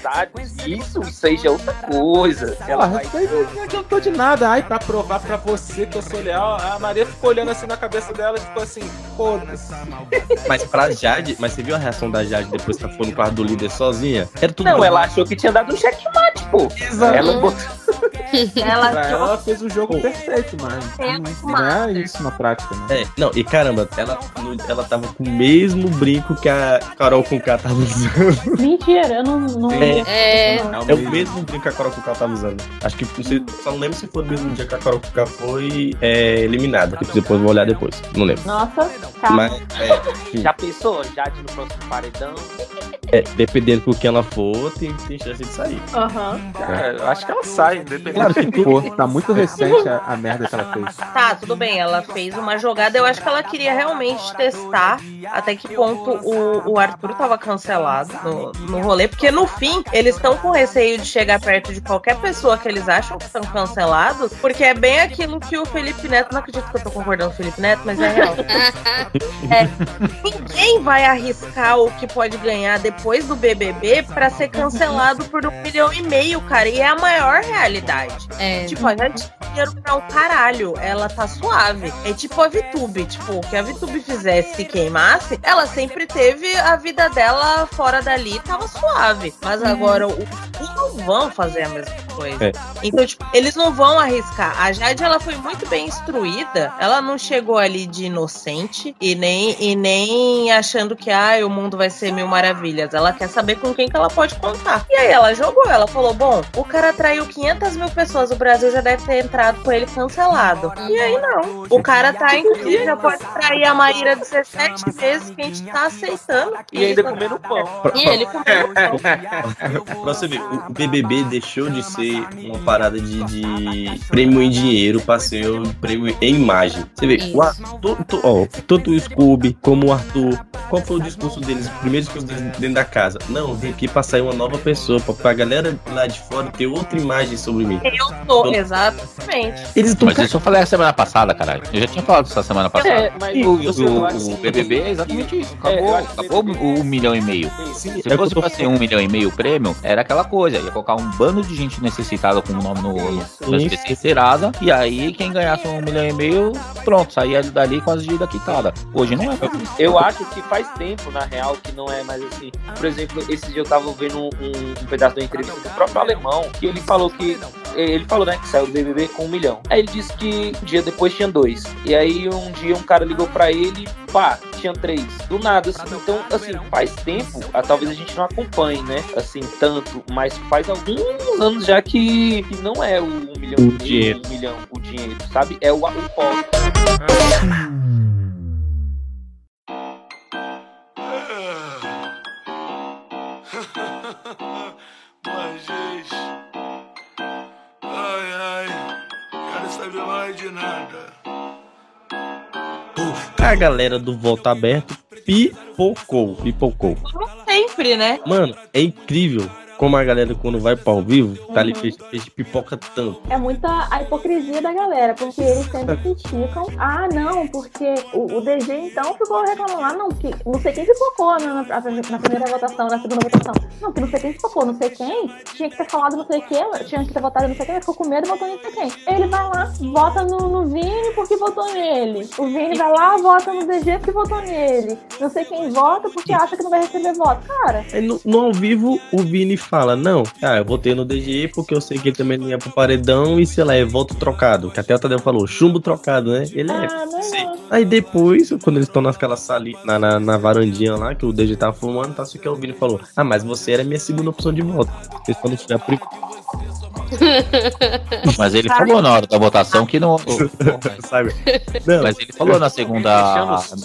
isso já é outra coisa. Ela vai não adiantou de nada. Ai, pra provar pra você que eu sou leal, a Maria ficou olhando assim na cabeça dela e ficou assim, foda-se. Mas pra Jade, mas você viu a reação da Jade depois que ela foi no quarto do líder sozinha? Era tudo Não, ela achou que tinha dado um checkmate, pô. Ela Uhum. botou. Ela ela fez o jogo Pô. perfeito, mas não, não é isso na prática, né? É, não, e caramba, ela, ela tava com o mesmo brinco que a Carol com K tava usando. Mentira, eu não. não É. É. É o mesmo brinco que a Carol com K tava usando. Acho que não sei, só não lembro se foi no mesmo dia que a Carol com K foi é, eliminada. Depois eu vou olhar depois, não lembro. Nossa, tá. Mas, é, Já pensou? Jade no próximo paredão? é, dependendo com quem ela for, tem, tem chance de sair. Aham. É, eu acho que ela sai, independente Claro que for. Tá muito recente a, a merda que ela fez. Tá, tudo bem, ela fez uma jogada. Eu acho que ela queria realmente testar até que ponto o, o Arthur tava cancelado no, no rolê, porque no fim eles estão com receio de chegar perto de qualquer pessoa que eles acham que estão cancelados, porque é bem aquilo que o Felipe Neto, não acredito que eu tô concordando com o Felipe Neto, mas é real. É, ninguém vai arriscar o que pode ganhar depois do BBB pra ser cancelado por um milhão e meio, cara, e é a maior realidade. É. Tipo, a gente tem dinheiro pra um caralho. Ela tá suave. É tipo a Vitube. Tipo, o que a Vitube fizesse se queimasse, ela sempre teve a vida dela fora dali, tava suave. Mas agora, o- eles não vão fazer a mesma coisa. É. Então, tipo, eles não vão arriscar. A Jade, ela foi muito bem instruída. Ela não chegou ali de inocente e nem, e nem achando que, ah, o mundo vai ser mil maravilhas. Ela quer saber com quem que ela pode contar. E aí ela jogou. Ela falou, bom, o cara traiu 500 mil pessoas. O Brasil já deve ter entrado com ele cancelado. E aí não. O cara tá, inclusive, já pode trair a Maíra 17 vezes que a gente tá aceitando. E ainda comendo pão. E ele comendo pão. Pra você ver, o BBB deixou de ser uma parada de, de prêmio em dinheiro pra ser um prêmio em imagem. Você vê, Isso. o Arthur, tu- ó, tanto o Scooby como o Arthur, qual foi o discurso deles, o primeiro discurso deles dentro da casa? Não, vim aqui pra sair uma nova pessoa, pra, pra galera lá de fora ter outra imagem sobre mim. Eu sou, exatamente. Eles estão Mas isso eu falei a semana passada, caralho. Eu já tinha falado isso a semana passada. É, mas O, você o- o que- BBB é exatamente isso. É, Acabou, acho que- acabou o um milhão e meio. Sim, Se fosse pra ser um milhão e meio prêmio, era aquela coisa. Ia colocar um bando de gente necessitada com o nome no, no SPC Serasa. E aí, quem ganhasse um milhão e meio, pronto, saía dali com as dívidas quitadas. Hoje não é. Eu acho que faz tempo, na real, que não é mais assim. Por exemplo, esse dia eu tava vendo um, um pedaço da entrevista do próprio alemão, que ele falou que. Ele falou, né, que saiu do BBB com um milhão. Aí ele disse que um dia depois tinha dois. E aí um dia um cara ligou pra ele, pá, tinha três. Do nada, assim. Então, assim, faz tempo, ah, talvez a gente não acompanhe, né, assim, tanto, mas faz alguns anos já que, que não é o um milhão O dinheiro. um milhão, o dinheiro, sabe? É o, o polo. A galera do Volta Aberto pipocou, pipocou. Sempre, né? Mano, é incrível como a galera quando vai para ao vivo, tá ali fez, fez pipoca tanto. É muita a hipocrisia da galera, porque eles sempre criticam. Ah, não, porque o, o DG então ficou reclamando lá, não, que não sei quem pipocou na, na, na primeira votação, na segunda votação. Não, que não sei quem pipocou, não sei quem, tinha que ter falado não sei o que, tinha que ter votado não sei quem, mas ficou com medo e votou não sei quem. Ele vai lá, vota no, no Vini porque votou nele. O Vini vai lá, vota no DG porque votou nele. Não sei quem vota porque acha que não vai receber voto. Cara, no, no ao vivo, o Vini fala, não, ah, eu votei no DG porque eu sei que ele também não ia pro paredão e sei lá, é voto trocado. Que até o Tadeu falou, chumbo trocado, né? Ele é. ah, não, Sim. Aí depois, quando eles estão naquela sala, na, na, na varandinha lá, que o DG tava fumando, tá, só que o Vini falou, ah, mas você era minha segunda opção de voto. Vocês quando tiver por Mas ele falou na hora da votação que não. sabe? Não, Mas ele falou na segunda.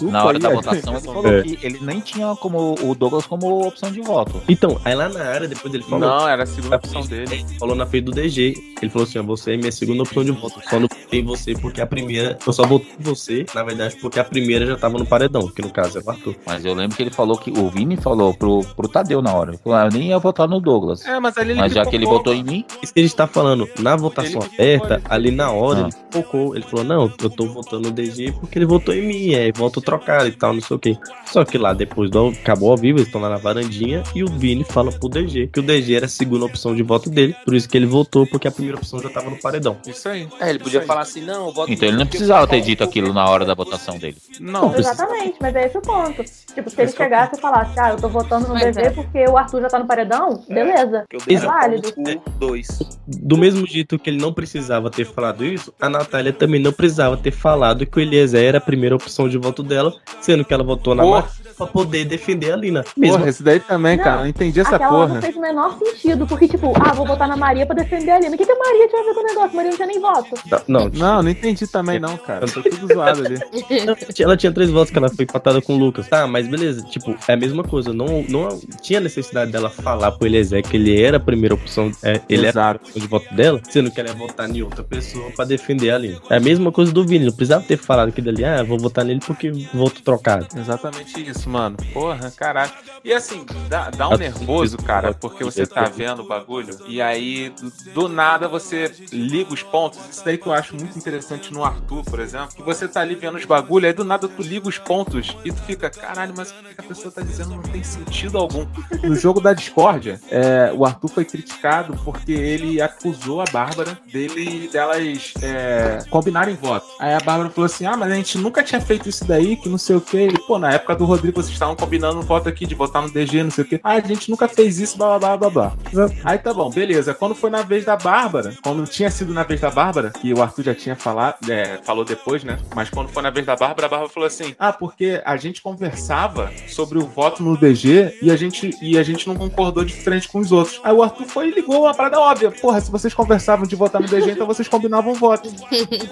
Na hora aí, da votação, ele falou É. que ele nem tinha como o Douglas como opção de voto. Então, aí lá na área, depois ele falou. Não, era a segunda opção dele. Ele falou na frente do DG. Ele falou assim: ó, você é minha segunda opção de voto. Só não votei em você porque a primeira. Eu só votei em você, na verdade, porque a primeira já tava no paredão, que no caso é o Arthur. Mas eu lembro que ele falou que. O Vini falou pro, pro Tadeu na hora. Ele falou, ah, eu nem ia votar no Douglas. É, mas ali ele Mas já que ele votou em mim, Isso que a gente tá falando, na votação aberta, ele- ali na hora, Ah. ele focou. Ele falou: não, eu tô votando no DG porque ele votou em mim, é voto trocado e tal, não sei o quê. Só que lá depois do acabou ao vivo, eles estão lá na varandinha e o Vini fala pro DG que o DG era a segunda opção de voto dele, por isso que ele votou, porque a primeira opção já tava no paredão. Isso aí. É, ele podia falar assim, não, eu voto então ele não precisava ter voto dito aquilo na hora da votação dele. Não, Exatamente, mas é esse o ponto. Tipo, se ele chegasse e falasse, ah, eu tô votando no DG é. porque o Arthur já tá no paredão, beleza. Eu dei É válido. o dois. Do mesmo jeito que ele não precisava ter falado isso, a Natália também não precisava ter falado que o Eliezer era a primeira opção de voto dela, sendo que ela votou na Mar... pra poder defender a Lina. Mesmo Porra, esse daí também, Não, cara. Não entendi essa Aquela porra. não fez o menor sentido, porque, tipo, ah, vou votar na Maria pra defender a Lina. O que, que a Maria tinha a ver com o negócio? A Maria não tinha nem voto. Não, Não, não entendi também, não, cara. Tô tudo zoado ali. Ela tinha três votos que ela foi empatada com o Lucas. Tá, mas beleza. Tipo, é a mesma coisa. Não, não tinha necessidade dela falar pro Eliezer que ele era a primeira opção. é, ele era Exato. a opção de voto dela, sendo que ela ia votar em outra pessoa pra defender ali. É a mesma coisa do Vini. Não precisava ter falado aquilo ali. Ah, vou votar nele porque voto trocado. Exatamente isso, mano. Porra, caralho. E assim, dá, dá um nervoso, cara, porque você tá vendo o bagulho e aí do, nada você liga os pontos. Isso daí que eu acho muito interessante no Arthur, por exemplo. Que você tá ali vendo os bagulho, aí do nada tu liga os pontos e tu fica, caralho, mas o que a pessoa tá dizendo não tem sentido algum. No jogo da discórdia, é, o Arthur foi criticado porque ele acusou a Bárbara dele delas é, combinarem voto. Aí a Bárbara falou assim: Ah, mas a gente nunca tinha feito isso daí, que não sei o que. Pô, na época do Rodrigo vocês estavam combinando um voto aqui de votar no DG, não sei o que. Ah, a gente nunca fez isso, blá blá blá blá blá. Aí tá bom, beleza. Quando foi na vez da Bárbara, quando tinha sido na vez da Bárbara, que o Arthur já tinha falado, é, falou depois, né? Mas quando foi na vez da Bárbara, a Bárbara falou assim: Ah, porque a gente conversava sobre o voto no DG e a gente, e a gente não concordou de frente com os outros. Aí o Arthur foi e ligou uma parada óbvia. Porra, se vocês conversavam de votar no DG, então vocês combinavam o voto.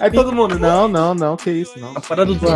Aí todo mundo, não, não, não, que isso, não. A parada do.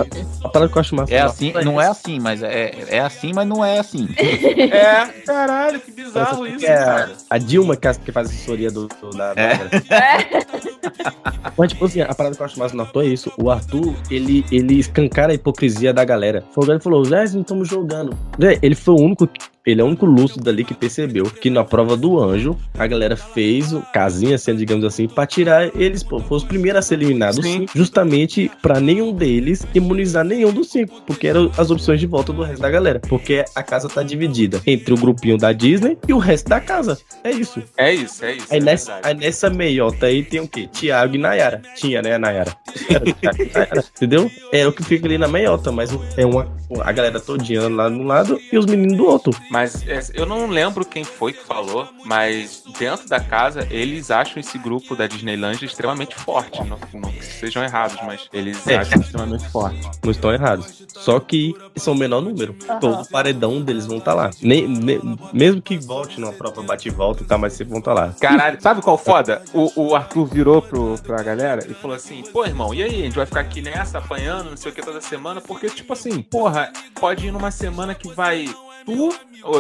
A parada que eu acho massa. É assim, não é assim, mas é, é assim, mas não é assim. É, caralho, que bizarro isso, que é cara. a Dilma que, que faz assessoria do, do- da. É. da- Mas, tipo assim, a parada que eu acho mais no Arthur é isso. O Arthur, ele, ele escancara a hipocrisia da galera. Foi ele falou, Zé, não estamos jogando. Zé, ele foi o único. Ele é o único lúcido ali que percebeu que na prova do anjo, a galera fez o casinha, assim, digamos assim, pra tirar eles, pô, foi os primeiros a ser eliminados, Sim. justamente pra nenhum deles imunizar nenhum dos cinco, porque eram as opções de volta do resto da galera. Porque a casa tá dividida entre o grupinho da Disney e o resto da casa. É isso. É isso, é isso. Aí é nessa, aí nessa meiota aí tem o quê? Tiago e Nayara. Tinha, né, a Nayara? Nayara, entendeu? É o que fica ali na meiota, mas é uma. A galera todinha lá de um lado e os meninos do outro. Mas é, eu não lembro quem foi que falou, mas dentro da casa eles acham esse grupo da Disneylandia extremamente forte. Não, não que sejam errados, mas eles É. acham extremamente forte. Não estão errados. Só que são o menor número. Todo paredão deles vão estar lá. Nem, nem- mesmo que volte numa própria bate-volta e tal, mas sempre vão estar lá. Caralho, sabe qual foda? O, o Arthur virou pro, pra galera e falou assim: pô, irmão, e aí? A gente vai ficar aqui nessa, apanhando, não sei o que, toda semana, porque, tipo assim, porra, pode ir numa semana que vai tu,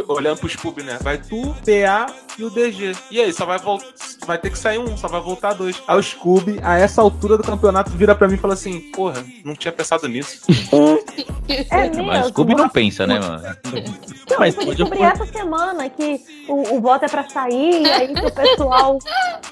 olhando pro Scooby, né? Vai tu, PA e o DG. E aí, só vai voltar. Vai ter que sair um, só vai voltar dois. Aí o Scooby, a essa altura do campeonato, vira pra mim e fala assim: porra, não tinha pensado nisso. É mesmo. Mas o Scooby não pensa, né, mano? Não, Mas eu descobrir ocorrer. essa semana que o, o voto é pra sair, e aí o pessoal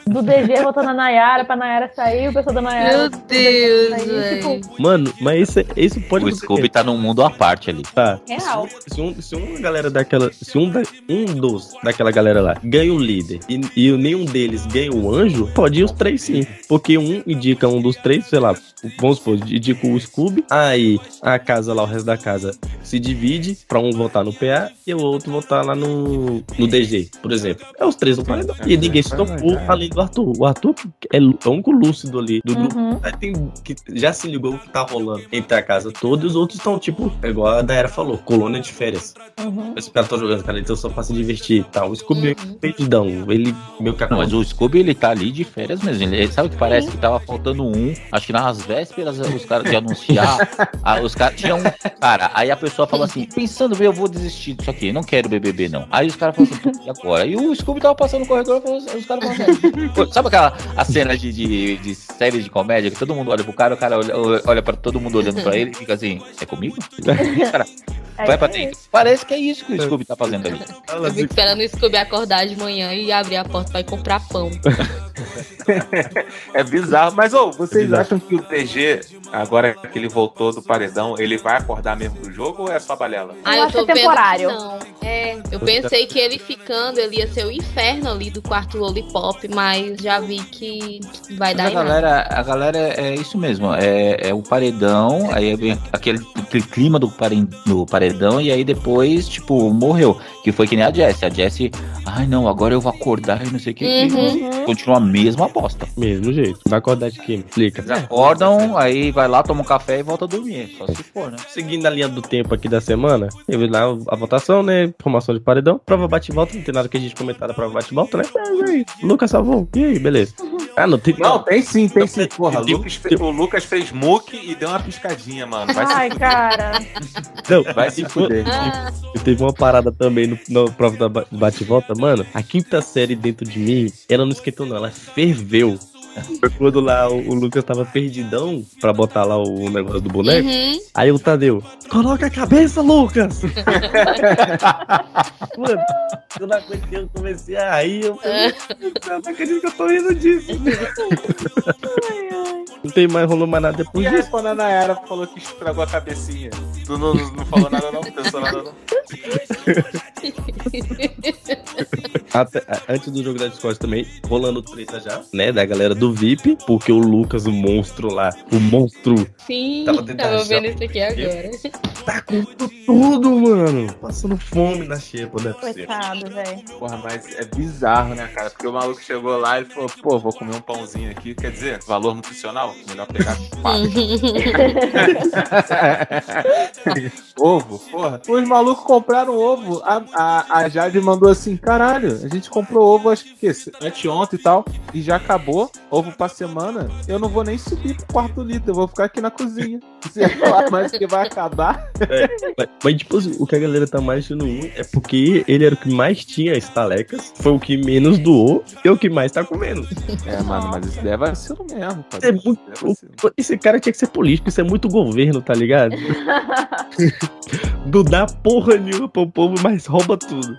do DG votou na Nayara pra Nayara sair, o pessoal da Nayara. Meu Deus, sair, velho. tipo, Mano, mas isso, isso pode O Scooby tá num mundo à parte ali. Tá. Real. Se, um, se uma galera daquela. Se um, da- um dos daquela galera lá ganha o líder e, e nenhum deles ganha o anjo, pode ir os três sim. Porque um indica um dos três, sei lá, vamos supor, indica o Scooby, aí a casa lá, o resto da casa se divide pra um votar no PA e o outro votar lá no, no DG, por exemplo. É os três no paredão. E ninguém se tocou além do Arthur. O Arthur é é o único lúcido ali do. Uhum. Tem que já se ligou o que tá rolando entre a casa toda e os outros estão, tipo, é igual a Daera falou, colônia de férias. Uhum. Esse cara tá jogando, cara, então só pra se divertir e tal. O Scooby é Uhum. Perdidão, ele meio que Não, mas o Scooby, ele tá ali de férias mesmo. Ele, sabe que parece que tava faltando um. Acho que nas vésperas os caras de anunciar. a- os caras tinham um. Cara, aí a pessoa falou assim: pensando bem, eu vou desistir disso aqui. Não quero BBB, não. Aí os caras falaram assim: "Pô, e agora? E o Scooby tava passando no corredor assim- os caras falaram assim: "Pô, Sabe aquela a cena de, de, de série de comédia que todo mundo olha pro cara, o cara olha, olha pra todo mundo olhando pra ele e fica assim: é comigo? Cara, É vai pra dentro. Parece que é isso que o Scooby tá fazendo ali. Eu fico esperando o Scooby acordar de manhã e abrir a porta pra ir comprar pão. É bizarro. Mas, ô, vocês É acham que o DG, agora que ele voltou do paredão, ele vai acordar mesmo pro jogo ou é só balela? Ah, Eu eu acho tô é temporário. que não. É, eu pensei que ele ficando, ele ia ser o inferno ali do quarto Lollipop, mas já vi que vai dar Mas em a nada. galera, a galera é isso mesmo, é, é o paredão, aí vem aquele, aquele clima do, pare, do paredão, e aí depois, tipo, morreu. Que foi que nem a Jessie. A Jessie, Ai, não, agora eu vou acordar e não sei o que. Uhum. Continua a mesma aposta. Mesmo jeito. Vai acordar de quê? Me Explica. Eles acordam, aí vai lá, toma um café e volta a dormir. Só se for, né? Seguindo a linha do tempo aqui da semana, teve lá a votação, né? Formação de paredão. Prova bate-volta, não tem nada que a gente comentar da prova bate-volta, né? Mas aí, Lucas salvou. E aí, beleza. Ah, não tem. Não, tem sim, tem sim. Porra, tem- Lucas fe- o Lucas fez muque e deu uma piscadinha, mano. Vai Ai, se cara. Não, Vai se fuder. Ah, teve uma parada também no, na prova da ba- bate-volta, mano. A quinta série dentro de mim, ela não esquentou, não, ela ferveu. Foi quando lá o, o Lucas tava perdidão pra botar lá o negócio do boneco. uhum. Aí o Tadeu, coloca a cabeça, Lucas! Mano, eu não aguentei, eu comecei a rir. Eu falei, eu não acredito que eu tô rindo disso. Não tem mais, rolou mais nada E depois aí, disso. quando a Nayara falou que estragou a cabecinha? Tu não, não falou nada, não? Pensou nada, não? Até- antes do jogo da Discord também, rolando treta já, né? Da galera do VIP, porque o Lucas, o monstro lá, o monstro, Sim, Tava tava, vendo isso aqui agora. tá com tudo, mano. Passando fome na xepa, né? Coitado, velho. Porra, mas é bizarro, né, cara? Porque o maluco chegou lá e falou, pô, vou comer um pãozinho aqui. Quer dizer, valor nutricional? Melhor pegar ovo, porra. Os malucos compraram ovo. A, a, a Jade mandou assim: caralho, a gente comprou ovo, acho que anteontem e tal, e já acabou. Ovo pra semana. Eu não vou nem subir pro quarto litro, eu vou ficar aqui na cozinha. Se é falar mais que vai acabar. Mas, mas, tipo assim, o que a galera tá mais achando ruim é porque ele era o que mais tinha estalecas, foi o que menos doou e é o que mais tá comendo. É, mano, mas isso deve ser o mesmo, cara. É muito-. Esse cara tinha que ser político, isso é muito governo, tá ligado? Não dá porra nenhuma pro povo, mas rouba tudo.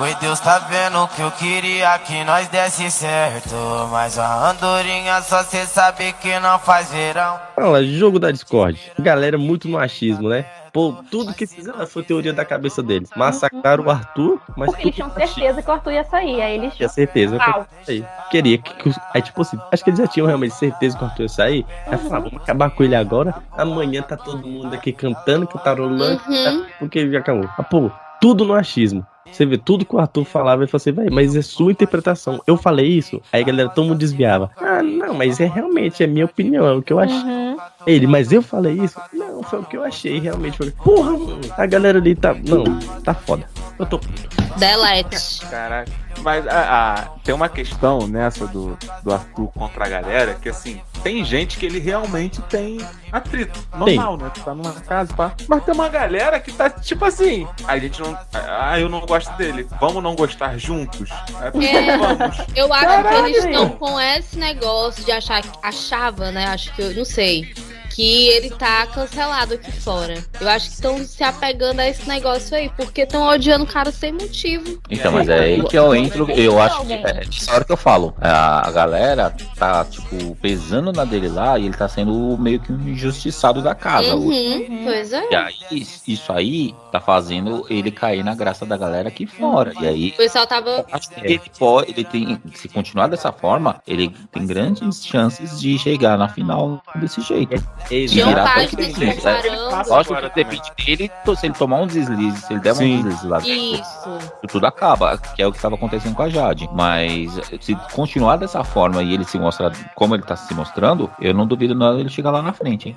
Oi, Deus tá vendo que eu queria que nós desse certo. Mas a andorinha só cê sabe que não faz verão. Fala, jogo da Discord. Galera muito no achismo, né? Pô, tudo que fizeram foi teoria da cabeça deles. Massacraram o Arthur, mas Porque eles tinham certeza que o Arthur ia sair. Aí eles. Tinha certeza. eu Pau. falei, Queria que, que os- Aí, tipo assim, acho que eles já tinham realmente certeza que o Arthur ia sair. Aí falaram, vamos acabar com ele agora. Amanhã tá todo mundo aqui cantando, cantarolando, Uhum. porque ele já acabou. Ah, pô, tudo no achismo. Você vê tudo que o Arthur falava e falou assim, velho, mas é sua interpretação. Eu falei isso. Aí a galera todo mundo desviava. Ah, não, mas é realmente, é minha opinião, é o que eu achei. Uhum. Ele, mas eu falei isso? Não, foi o que eu achei, realmente. Foi... Porra, mano, a galera ali tá. Não, tá foda. Eu tô puto. Delete. Caraca. Mas a, a- tem uma questão nessa do, do Arthur contra a galera que assim, tem gente que ele realmente tem atrito. Normal, né? Tu tá numa casa, pá. Mas tem uma galera que tá tipo assim. A gente não. Ah, eu não gosto dele. Vamos não gostar juntos? É, É. Vamos. Eu acho Caralho, que eles estão com esse negócio de achar que achava, né? Acho que eu não sei. Que ele tá cancelado aqui fora. Eu acho que estão se apegando a esse negócio aí, porque estão odiando o cara sem motivo. Então, mas é aí que eu entro, eu acho que é nessa hora que eu falo. A, galera tá, tipo, pesando na dele lá e ele tá sendo meio que um injustiçado da casa. hoje. Uhum, pois é. E aí, isso aí tá fazendo ele cair na graça da galera aqui fora. E aí, O pessoal tava. acho que ele pode, ele tem, se continuar dessa forma, ele tem grandes chances de chegar na final desse jeito. Páginas presidente. comparando. Lógico que depende dele, to- se ele tomar um deslize, se ele der Sim. um deslize lá dentro, Isso. tudo acaba, que é o que estava acontecendo com a Jade. Mas se continuar dessa forma e ele se mostrar como ele tá se mostrando, eu não duvido nada ele chegar lá na frente, hein?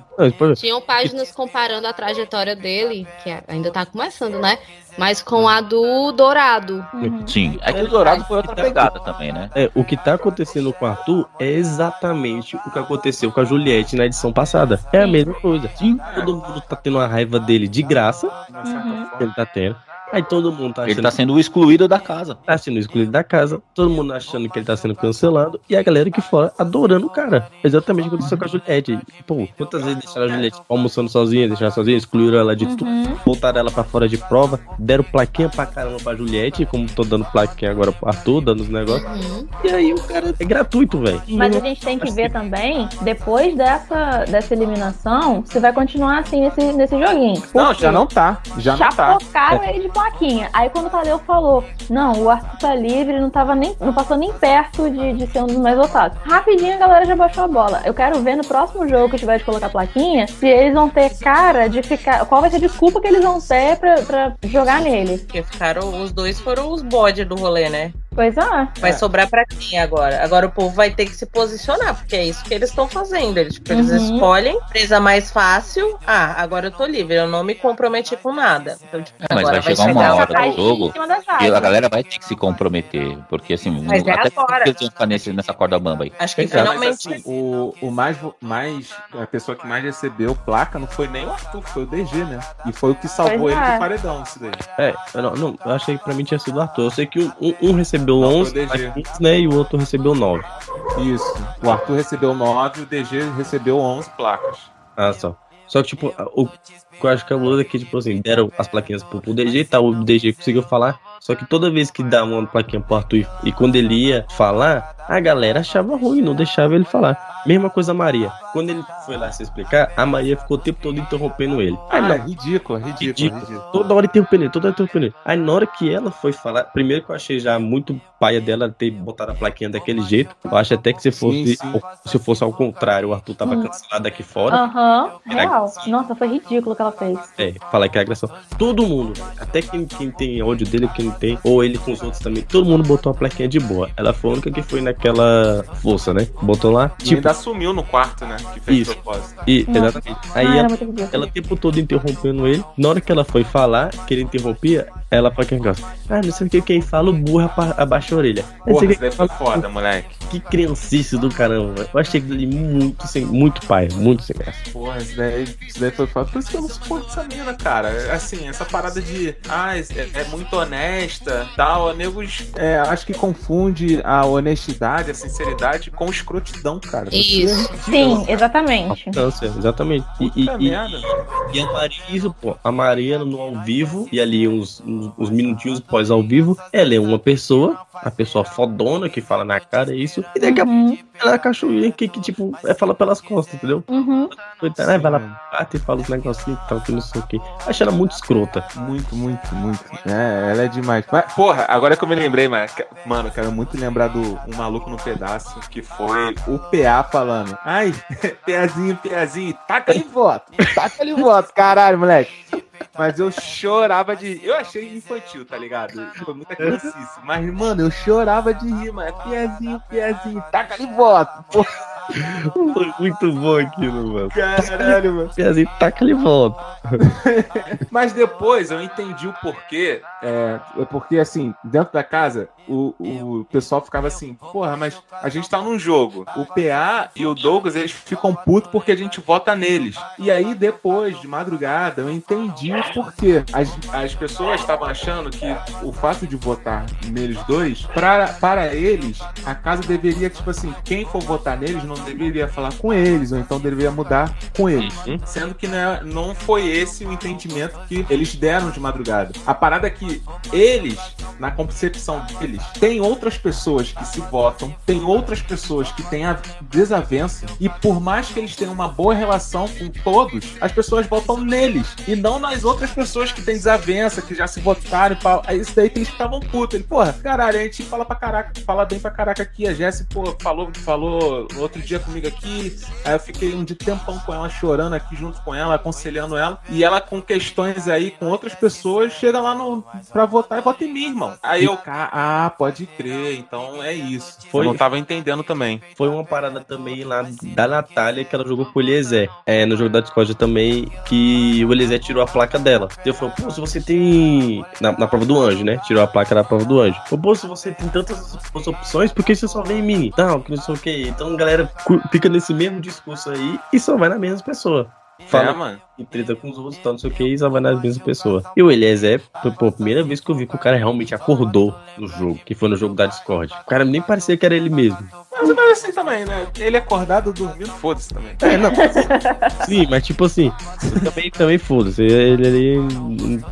Tinham páginas comparando a trajetória dele, que ainda tá começando, né? Mas com a do Dourado. Sim, é que o Dourado foi outra pegada também, né? É, o que tá acontecendo com o Arthur é exatamente o que aconteceu com a Juliette na edição passada. É a mesma coisa. Sim, todo mundo tá tendo uma raiva dele de graça, que ele tá tendo. Aí todo mundo tá achando Ele tá sendo excluído da casa. tá sendo excluído da casa, todo mundo achando que ele tá sendo cancelado, e a galera aqui fora adorando o cara. Exatamente o que aconteceu com a Juliette. Pô, quantas vezes deixaram a Juliette almoçando sozinha, deixaram ela sozinha, excluíram ela de tudo, voltaram ela pra fora de prova, deram plaquinha pra caramba pra Juliette, como tô dando plaquinha agora pro Arthur, dando os negócios. Uhum. E aí o cara é gratuito, velho. Mas a gente tem que ver também, depois dessa, dessa eliminação, se vai continuar assim nesse, nesse joguinho. Não, Porque já não tá. Já não tá. Chapocaram ele de plaquinha. Aí quando o Tadeu falou, não, o Arthur tá livre, não tava nem. não passou nem perto de, de ser um dos mais votados. Rapidinho a galera já baixou a bola. Eu quero ver no próximo jogo que tiver de colocar plaquinha se eles vão ter cara de ficar. Qual vai ser a desculpa que eles vão ter pra, pra jogar nele. Porque ficaram, os dois foram os bode do rolê, né? Pois é. Vai sobrar pra quem agora? Agora o povo vai ter que se posicionar, porque é isso que eles estão fazendo. Eles, tipo, eles Uhum. escolhem presa mais fácil. Ah, agora eu tô livre, eu não me comprometi com nada. Então, tipo, É, mas agora vai chegar uma hora a- do jogo que a galera vai ter que se comprometer. Porque assim, Mas é até agora. porque eles vão ficar nesse, nessa corda bamba aí. Acho que mas, finalmente. assim, o, o mais, mais. A pessoa que mais recebeu placa não foi nem o Arthur, foi o DG, né? E foi o que salvou Pois ele é. do paredão, isso daí. É, eu não, não, eu achei que pra mim tinha sido o Arthur. Eu sei que um, um- um recebeu o 11, DG. plaquinhas, né? E o outro recebeu 9. Isso. O Arthur recebeu 9 o DG recebeu 11 placas. Ah, só. Só que, tipo, o que eu acho que é o é que, tipo assim, deram as plaquinhas pro, pro DG, tá? O DG conseguiu falar. Só que toda vez que dá uma plaquinha pro Arthur e, e quando ele ia falar, a galera achava ruim, não deixava ele falar. Mesma coisa a Maria. Quando ele foi lá se explicar, a Maria ficou o tempo todo interrompendo ele. Ah, Aí, não, não, ridículo, ridículo, ridículo. ridículo. Toda hora interrompendo ele, toda hora interrompendo ele. Aí na hora que ela foi falar, primeiro que eu achei já muito paia dela ter botado a plaquinha daquele jeito. Eu acho até que se fosse, Sim, sim. se fosse ao contrário, o Arthur tava Hum. cancelado aqui fora. Aham, Era real. Nossa, foi ridículo o que ela fez. É, falar que é agressão. Todo mundo, até quem, quem tem ódio dele, quem não tem, ou ele com os outros também, todo mundo botou a plaquinha de boa. Ela foi a única que foi naquela força, né? Botou lá, E tipo, ainda sumiu no quarto, né? Que fez Isso. propósito. e, Nossa. exatamente. Aí Ah, ela, ela o tempo todo interrompendo ele. Na hora que ela foi falar, que ele interrompia, ela foi aquele negócio. Ah, não sei o que, quem fala, o burro apa- abaixa a orelha. Não Porra, daí foi foda, moleque. Que criancice do caramba. Eu achei ali muito, sem, muito pai, muito sem graça. Porra, isso daí, isso daí foi foda. Por isso que eu não suporto essa mina, cara. Assim, essa parada de. Ah, é, é muito honesta tal. A negos. É, acho que confunde a honestidade, a sinceridade com escrotidão, cara. Isso. Sim, exatamente. Sério, exatamente. E, e, Puta e- merda. E a Maria, isso, pô, a Maria no ao vivo, e ali uns, uns minutinhos pós ao vivo, ela é uma pessoa, a pessoa fodona que fala na cara, é isso, e daqui a pouco ela é a cachorrinha que, que, tipo, é fala pelas costas, entendeu? uhum. Coitada, aí vai lá, bate e fala os negocinhos e tal, que não sei o que. Acho ela muito escrota. Muito, muito, muito. É, ela é demais. Mas, porra, agora que eu me lembrei, mano, ca- mano, eu quero muito lembrar do Um Maluco no Pedaço, que foi o PA falando. Ai, PAzinho, PAzinho, taca ali voto. Taca ali voto, caralho, moleque. Mas eu chorava de. Eu achei infantil, tá ligado? Foi muita criancice. Mas, mano, eu chorava de rir, mano. Piazinho, piazinho, taca ali voto. Porra, Foi muito bom aquilo, mano. caralho, mano. Piazinho, taca ali volta. Mas depois eu entendi o porquê. É, é porque, assim, dentro da casa, o, o pessoal ficava assim, porra, mas a gente tá num jogo. O PA e o Douglas, eles ficam putos porque a gente vota neles. E aí, depois, de madrugada, eu entendi o porquê. As, as pessoas estavam achando que o fato de votar neles dois, pra, para eles, a casa deveria, tipo assim, quem for votar neles não deveria falar com eles, ou então deveria mudar com eles. Uhum. Sendo que né, não foi esse o entendimento que eles deram de madrugada. A parada é que eles, na concepção deles, tem outras pessoas que se votam, tem outras pessoas que têm a desavença, e por mais que eles tenham uma boa relação com todos, as pessoas votam neles, e não nas outras pessoas que têm desavença, que já se votaram. É isso daí que eles ficavam putos. Ele, porra, caralho, a gente fala pra caraca, fala bem pra caraca aqui. A Jessie, pô, falou, falou no outro dia comigo aqui, Aí eu fiquei um de tempão com ela, chorando aqui junto com ela, aconselhando ela. E ela com questões aí com outras pessoas, chega lá no, pra votar e vota em mim, irmão. Aí eu, "Ca- ah, pode crer, então é isso. Foi- Eu não tava entendendo também. Foi uma parada também lá da Natália que ela jogou com o Eliezer. É, no jogo da Discord também, que o Eliezer tirou a placa dela. Eu falei, pô, se você tem. Na, na prova do anjo, né? Tirou a placa da prova do anjo. Pô, se você tem tantas opções, por que você só vem em mim? Tal, que não sei o que. Então galera fica nesse mesmo discurso aí e só vai na mesma pessoa. Fala É, mano. e treta com os outros, tal, não sei o que, e só vai na mesma pessoa. E o Eliezer, foi pô, a primeira vez que eu vi que o cara realmente acordou no jogo, que foi no jogo da Discord. O cara nem parecia que era ele mesmo. Mas, mas assim também, né? Ele acordado, dormindo, foda-se também. É, não. Sim, mas tipo assim, também, também foda-se. Ele, ele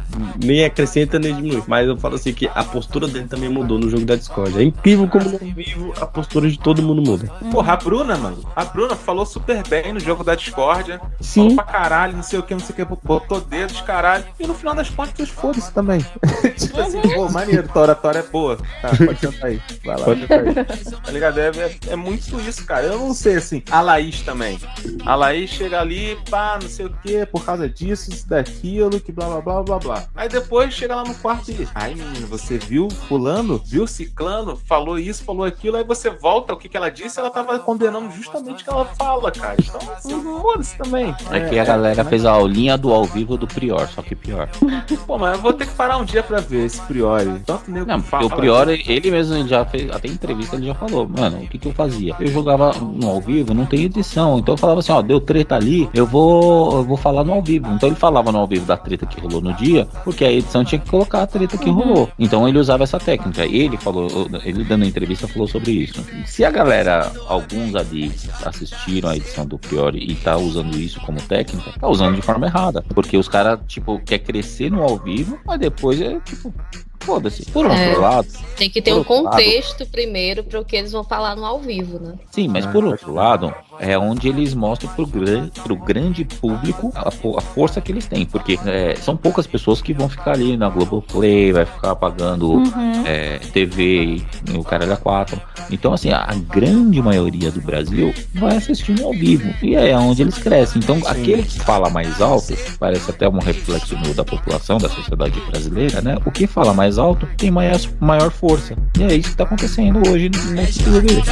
nem acrescenta nem diminui. Mas eu falo assim que a postura dele também mudou no jogo da Discord. É incrível como no vivo a postura de todo mundo muda. Porra, a Bruna, mano. A Bruna falou super bem no jogo da Discord. Sim. Falou pra caralho, não sei o que, não sei o que. Botou dedos, caralho. E no final das contas, foda-se também. tipo assim, pô, maneiro, tua oratória é boa. Tá, pode cantar aí. Vai lá. Pode cantar aí. Tá ligado? É, é, é muito isso, cara. Eu não sei, assim. A Laís também. A Laís chega ali, pá, não sei o que, por causa disso, isso, daquilo, que blá blá blá blá blá. Aí depois chega lá no quarto e diz: Ai, menino, você viu Fulano? Viu Ciclano? Falou isso, falou aquilo. Aí você volta, o que, que ela disse, ela tava condenando justamente o que ela fala, cara. Então, assim, foda-se também. Aqui a galera fez a aulinha do ao vivo do Prior, só que pior. Pô, mas eu vou ter que parar um dia pra ver esse Priori. Tanto Não, porque fala. o Prior, ele mesmo já fez, até em entrevista ele já falou, mano, o que que eu fazia? Eu jogava no ao vivo, não tem edição, então eu falava assim, ó, deu treta ali, eu vou, eu vou falar no ao vivo. Então ele falava no ao vivo da treta que rolou no dia, porque a edição tinha que colocar a treta que rolou. Então ele usava essa técnica. Ele falou, ele dando a entrevista falou sobre isso. Se a galera, alguns ali assistiram a edição do Priori e tá usando isso como técnica, tá usando de forma errada. Porque os caras, tipo, quer crescer no ao vivo, mas depois é tipo, foda-se. Por outro É. lado, Tem que ter um outro lado- contexto primeiro para o que eles vão falar no ao vivo, né? Sim, mas por outro lado, é onde eles mostram pro, gran, pro grande público a, a força que eles têm. Porque é, são poucas pessoas que vão ficar ali na Globoplay, vai ficar pagando Uhum. é, TV e o cara da 4. Então, assim, a, a grande maioria do Brasil vai assistindo ao vivo. E é onde eles crescem. Então, aquele que fala mais alto, parece até um reflexo da população, da sociedade brasileira, né? O que fala mais alto tem maior, maior força. E é isso que tá acontecendo hoje nesse BBB.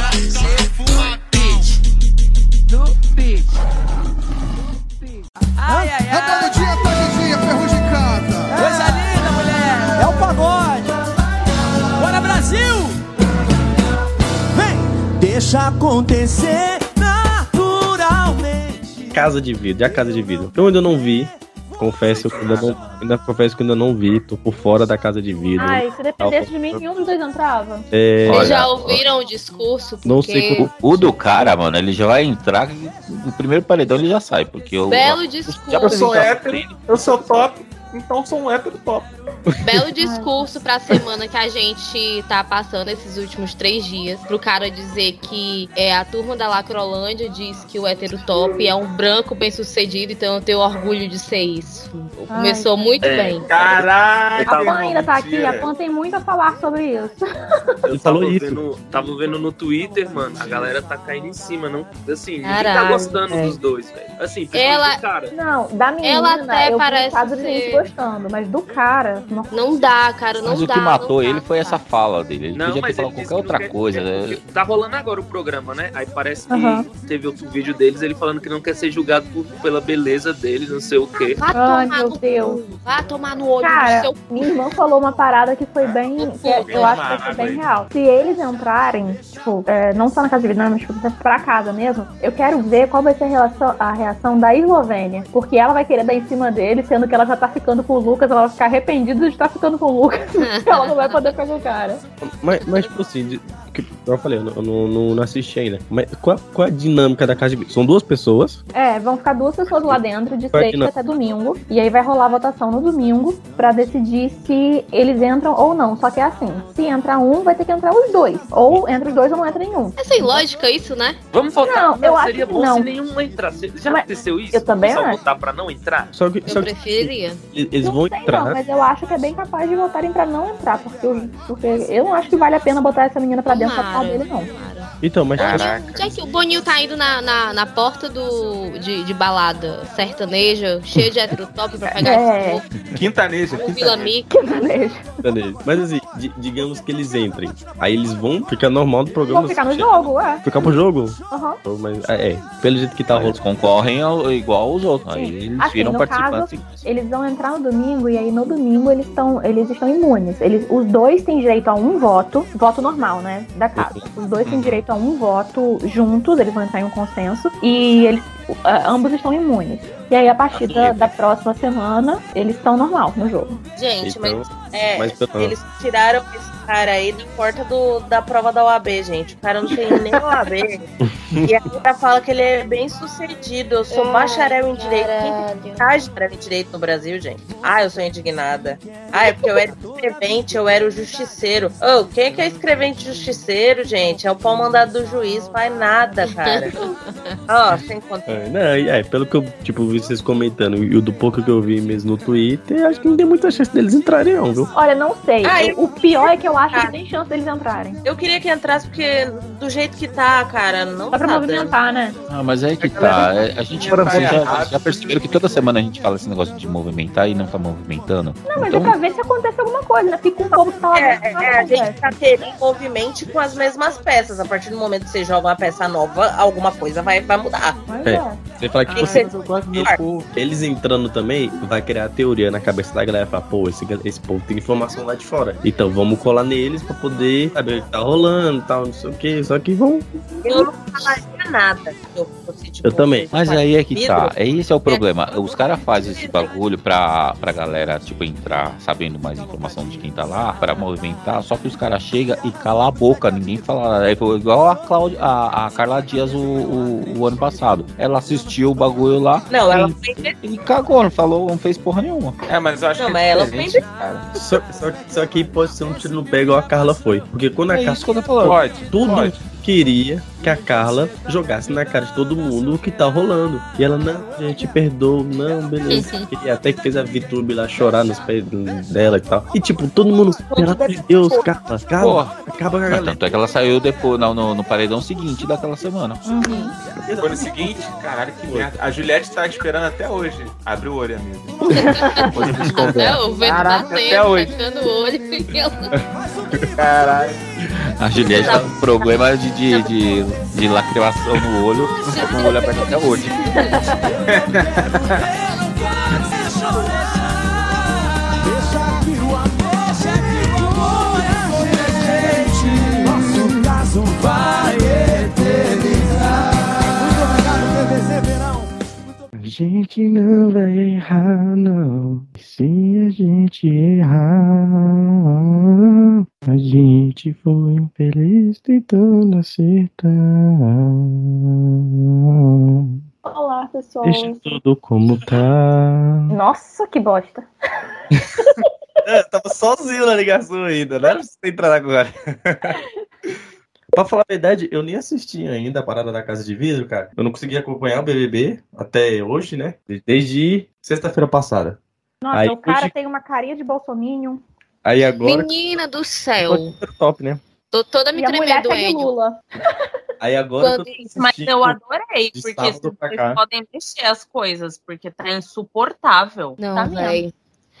Ai, ai, ai. É todo dia, todo dia, ferrugicata. Coisa linda, mulher. É o pagode. Bora, Brasil. Vem. Deixa acontecer naturalmente. Casa de vidro, e a casa de vidro. Eu ainda não vi. Confesso que ainda não, ainda confesso que ainda não vi, tô por fora da casa de vidro. Ai, se dependesse de mim, nenhum dos dois entrava. É, Vocês já ouviram o discurso? Não Porque sei como- O do cara, mano, ele já vai entrar. No primeiro paredão ele já sai, porque eu. Belo já discurso. Eu sou hétero, eu sou top, então sou um hétero top. Belo discurso pra semana que a gente tá passando esses últimos três dias. Pro cara dizer que é, a turma da Lacrolândia diz que o hétero top é um branco bem sucedido, então eu tenho orgulho de ser isso. Começou muito É. bem. Caralho! A Pan ainda tá aqui, a Pan tem muito a falar sobre isso. Eu tava isso. Vendo, tava vendo no Twitter, mano, a galera tá caindo em cima, não? Assim, ninguém tá gostando é. dos dois, velho. Assim, Ela- cara. Não, da menina, Ela até parece ser- gostando, mas do cara, não. Não dá, cara, não Mas o dá. que matou não dá, ele foi essa fala dele. Ele Não, podia ter mas falado qualquer que outra quer- coisa. né? Tá rolando agora o programa, né? Aí parece que Aham. teve outro vídeo deles, ele falando que não quer ser julgado por- pela beleza dele, não sei o quê. Vá Ai, tomar meu no Deus. cu, vá tomar no olho Cara, do seu minha irmã falou uma parada que foi bem. que é- eu acho que vai ser bem real. Se eles entrarem, tipo, é, não só na casa de vidro, mas tipo, pra casa mesmo, eu quero ver qual vai ser a, relação- a reação da Eslovênia. Porque ela vai querer dar em cima dele, sendo que ela já tá ficando com o Lucas, ela vai ficar arrependida de estar ficando com o Lucas. ela não vai poder ficar com o cara. Mas, mas tipo assim, de- que, eu falei, eu não, eu não, não- não assisti ainda. Mas qual, qual a dinâmica da casa de? São duas pessoas. É, vão ficar duas pessoas lá dentro de Vai que sexta não. até domingo. E aí vai rolar a votação no domingo pra decidir se eles entram ou não. Só que é assim: se entrar um, vai ter que entrar os dois. Ou entra os dois ou não entra nenhum. É sem lógica isso, né? Vamos votar. Não, eu acho seria que bom não. se nenhum entrasse. Já Mas aconteceu isso? eu também Só acho. votar pra não entrar? Só que, Eu só que preferiria. eles não vão sei entrar. não, mas eu acho que é bem capaz de votarem pra não entrar. Porque eu, porque eu não acho que vale a pena botar essa menina pra dentro da Tomara, casa dele, não. tomara. Então, mas Caraca. Já que o Boninho tá indo na, na, na porta do, de, de balada sertaneja, cheio de hétero top pra pegar É. esse povo, Quintaneja, o quintaneja. Beleza. Mas assim, di- digamos que eles entrem. Aí eles vão ficar normal do programa. Vou ficar no jogo, é. Ficar pro jogo? Aham. Mas, é, é, pelo jeito que tá rolando. Eles concorrem ao- igual os outros. Aí eles Assim, viram participantes. Eles vão entrar no domingo e aí no domingo eles estão eles estão imunes. Eles, os dois têm direito a um voto, voto normal, né, da casa. Os dois têm direito a um voto juntos, eles vão entrar em um consenso e eles ambos estão imunes. E aí, a partir da, da próxima semana, eles estão normal no jogo. Gente, Então, mas, é, mas pelo- eles tiraram esse cara aí da porta do, da prova da OAB, gente. O cara não tem nem OAB. e ainda fala que ele é bem sucedido. Eu sou Ai, bacharel em direito. Quem caralho. tem bacharel em direito no Brasil, gente? Ah, eu sou indignada. Ah, é porque eu era escrevente, eu era o justiceiro. Ô, quem é que é escrevente justiceiro, gente? É o pau mandado do juiz, faz nada, cara. Ó, sem conta. É, não, e é, pelo que eu, tipo, vi vocês comentando e o do pouco que eu vi mesmo no Twitter, acho que não tem muita chance deles entrarem, não, viu? Olha, não sei. Ah, O- o pior é que eu acho que tem chance deles entrarem. Eu queria que entrasse porque do jeito que tá, cara, não Dá pra tá dando. movimentar, né? Ah, mas aí que tá. é, A gente já, já perceberam que toda semana a gente fala esse negócio de movimentar e não tá movimentando? Não, mas Então- é pra ver se acontece alguma coisa, né? Fica um tá lá É, é, é, a gente tá querendo movimente com as mesmas peças. A partir do momento que você joga uma peça nova, alguma coisa vai, vai mudar. Mas É. Você fala que, Ah, mas eu gosto do meu povo. eles entrando também, vai criar a teoria na cabeça da galera. Falar, pô, esse, esse povo tem informação lá de fora. Então vamos colar neles pra poder saber o que tá rolando e tal, não sei o que. Só que vão. Eu não falaria nada se eu fosse, tipo, Eu também. Mas aí é que vidro. tá. É esse é o problema. Os caras fazem esse bagulho pra, pra galera, tipo, entrar sabendo mais informação de quem tá lá, pra movimentar, só que os caras chegam e cala a boca, ninguém fala. É igual a, Cláudia, a, a Carla Dias o, o, o ano passado. Ela assistiu o bagulho lá Não, ela e, foi e cagou, não falou, não fez porra nenhuma. É, mas eu acho Não, que mas é ela. Só, só, só que pode ser um tiro no pé igual a Carla foi. Porque quando a É Carla. isso que eu tô falando. Pode, Tudo pode. Queria que a Carla jogasse na cara de todo mundo o que tá rolando. E ela, não, gente, perdoa, não, beleza. E até que fez a VTube lá chorar nos pés dela e tal. E tipo, todo mundo, pelo amor de Deus, Carla, Carla, acaba com a Mas galera. tanto é que ela saiu depois no, no, no paredão seguinte daquela semana. Foi no seguinte, caralho, que merda. A Juliette tá esperando até hoje. Abre o olho, amigo. Até o vento Caraca, até hoje. olho. e Caralho. A Juliette tá com problema de, de, de, de lacrimação no olho, com o olho aberto até hoje. Deixa que o amor, deixa que o amor é gente. Nosso caso vai eternizar. Muito obrigado, PVC Verão. A gente não vai errar, não. Se a gente errar, a gente foi infeliz tentando acertar. Olá, pessoal. Deixa tudo como tá. Nossa, que bosta. É, tava sozinho na ligação ainda, não era pra você entrar agora. pra falar a verdade, eu nem assisti ainda a parada da Casa de Vidro, cara. Eu não consegui acompanhar o BBB até hoje, né? Desde sexta-feira passada. Nossa, Aí o cara hoje- tem uma carinha de bolsominion. Aí agora. Menina do céu. Top, né? Tô toda me E tremendo, Ed. Lula. Aí agora. Quando- que eu tô Mas eu adorei, porque vocês podem mexer as coisas, porque tá insuportável. Não, tá velho.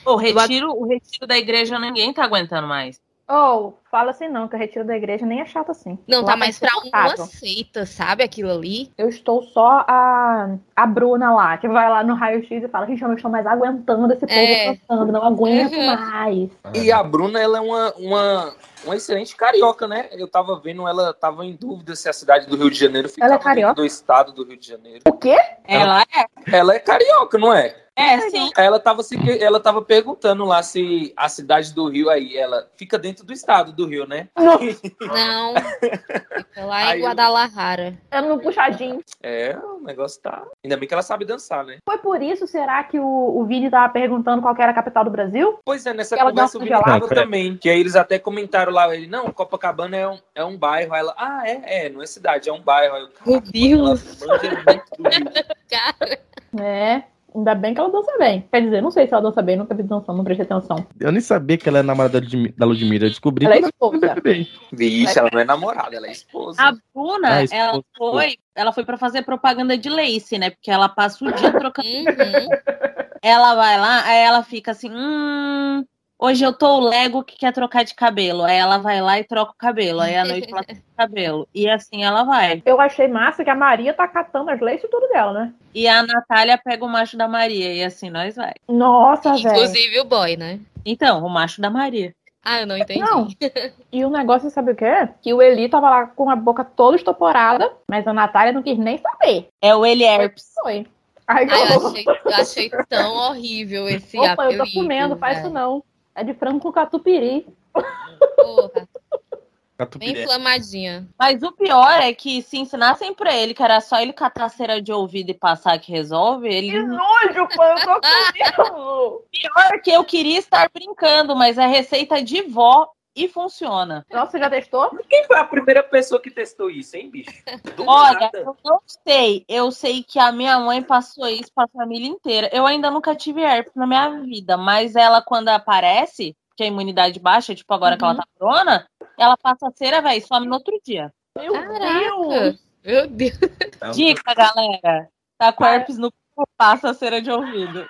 O retiro, o retiro da igreja ninguém tá aguentando mais. Oh, fala assim não, que o retiro da igreja nem é chato assim. Não, Lá tá mais pra uma seita, sabe? Aquilo ali. Eu estou só a, a Bruna lá, que vai lá no raio-x e fala, gente, eu não estou mais aguentando esse povo É. passando, não aguento Uhum. mais. E a Bruna, ela é uma, uma, uma excelente carioca, né? Eu tava vendo, ela tava em dúvida se a cidade do Rio de Janeiro ficava Ela é dentro carioca? do estado do Rio de Janeiro. O quê? Ela é. Ela é carioca, não é? É, sim. Ela tava, se, ela tava perguntando lá se a cidade do Rio aí, ela fica dentro do estado do Rio, né? Não. Fica lá Aí em eu- Guadalajara. É no puxadinho. É, o negócio tá. Ainda bem que ela sabe dançar, né? Foi por isso, será que o, o Vini tava perguntando qual que era a capital do Brasil? Pois é, nessa Ela conversa o Vini tava também. Que aí eles até comentaram lá, ele, não, Copacabana é um, é um bairro. Aí ela, ah, é, é, não é cidade, é um bairro. Aí eu, Meu Deus. ela. Cara. É, ainda bem que ela dança bem. Quer dizer, não sei se ela dança bem, nunca vi dançando, não prestei atenção. Eu nem sabia que ela é namorada de- da Ludmilla. Eu descobri Ela é esposa. Vixe, ela não é namorada, ela é esposa. A Bruna, Ah, esposa, ela foi, ela foi para fazer propaganda de Lace, né? Porque ela passa o dia trocando. Uhum. ela vai lá, aí ela fica assim, hum, hoje eu tô o Lego que quer trocar de cabelo. Aí ela vai lá e troca o cabelo. Aí à noite ela troca o cabelo. E assim ela vai. Eu achei massa que a Maria tá catando as leis e tudo dela, né? E a Natália pega o macho da Maria. E assim nós vai. Nossa, velho. Inclusive o boy, né? Então, o macho da Maria. Ah, eu não entendi. Não. E o negócio, sabe o que é? Que o Eli tava lá com a boca toda estoporada, mas a Natália não quis nem saber. É o Eliherpes. Foi. Ai, que Ai, eu, achei, eu achei tão horrível esse Opa, eu tô apelido, comendo, faz velho. isso não. É de frango com catupiry. Porra, bem inflamadinha. Mas o pior é que se ensinassem pra ele que era só ele catar cera de ouvido e passar que resolve, ele. Que nojo, pô, eu tô comendo. Pior é que eu queria estar brincando, mas é receita de vó e funciona. Nossa, você já testou? Quem foi a primeira pessoa que testou isso, hein, bicho? Do Olha, nada. eu não sei. Eu sei que a minha mãe passou isso pra família inteira. Eu ainda nunca tive herpes na minha vida, mas ela, quando aparece, que a imunidade baixa, tipo agora que ela tá corona, ela passa a cera, velho, some no outro dia. Meu Caraca! Deus. Meu Deus. Dica, galera. Tá com herpes no cu, passa a cera de ouvido.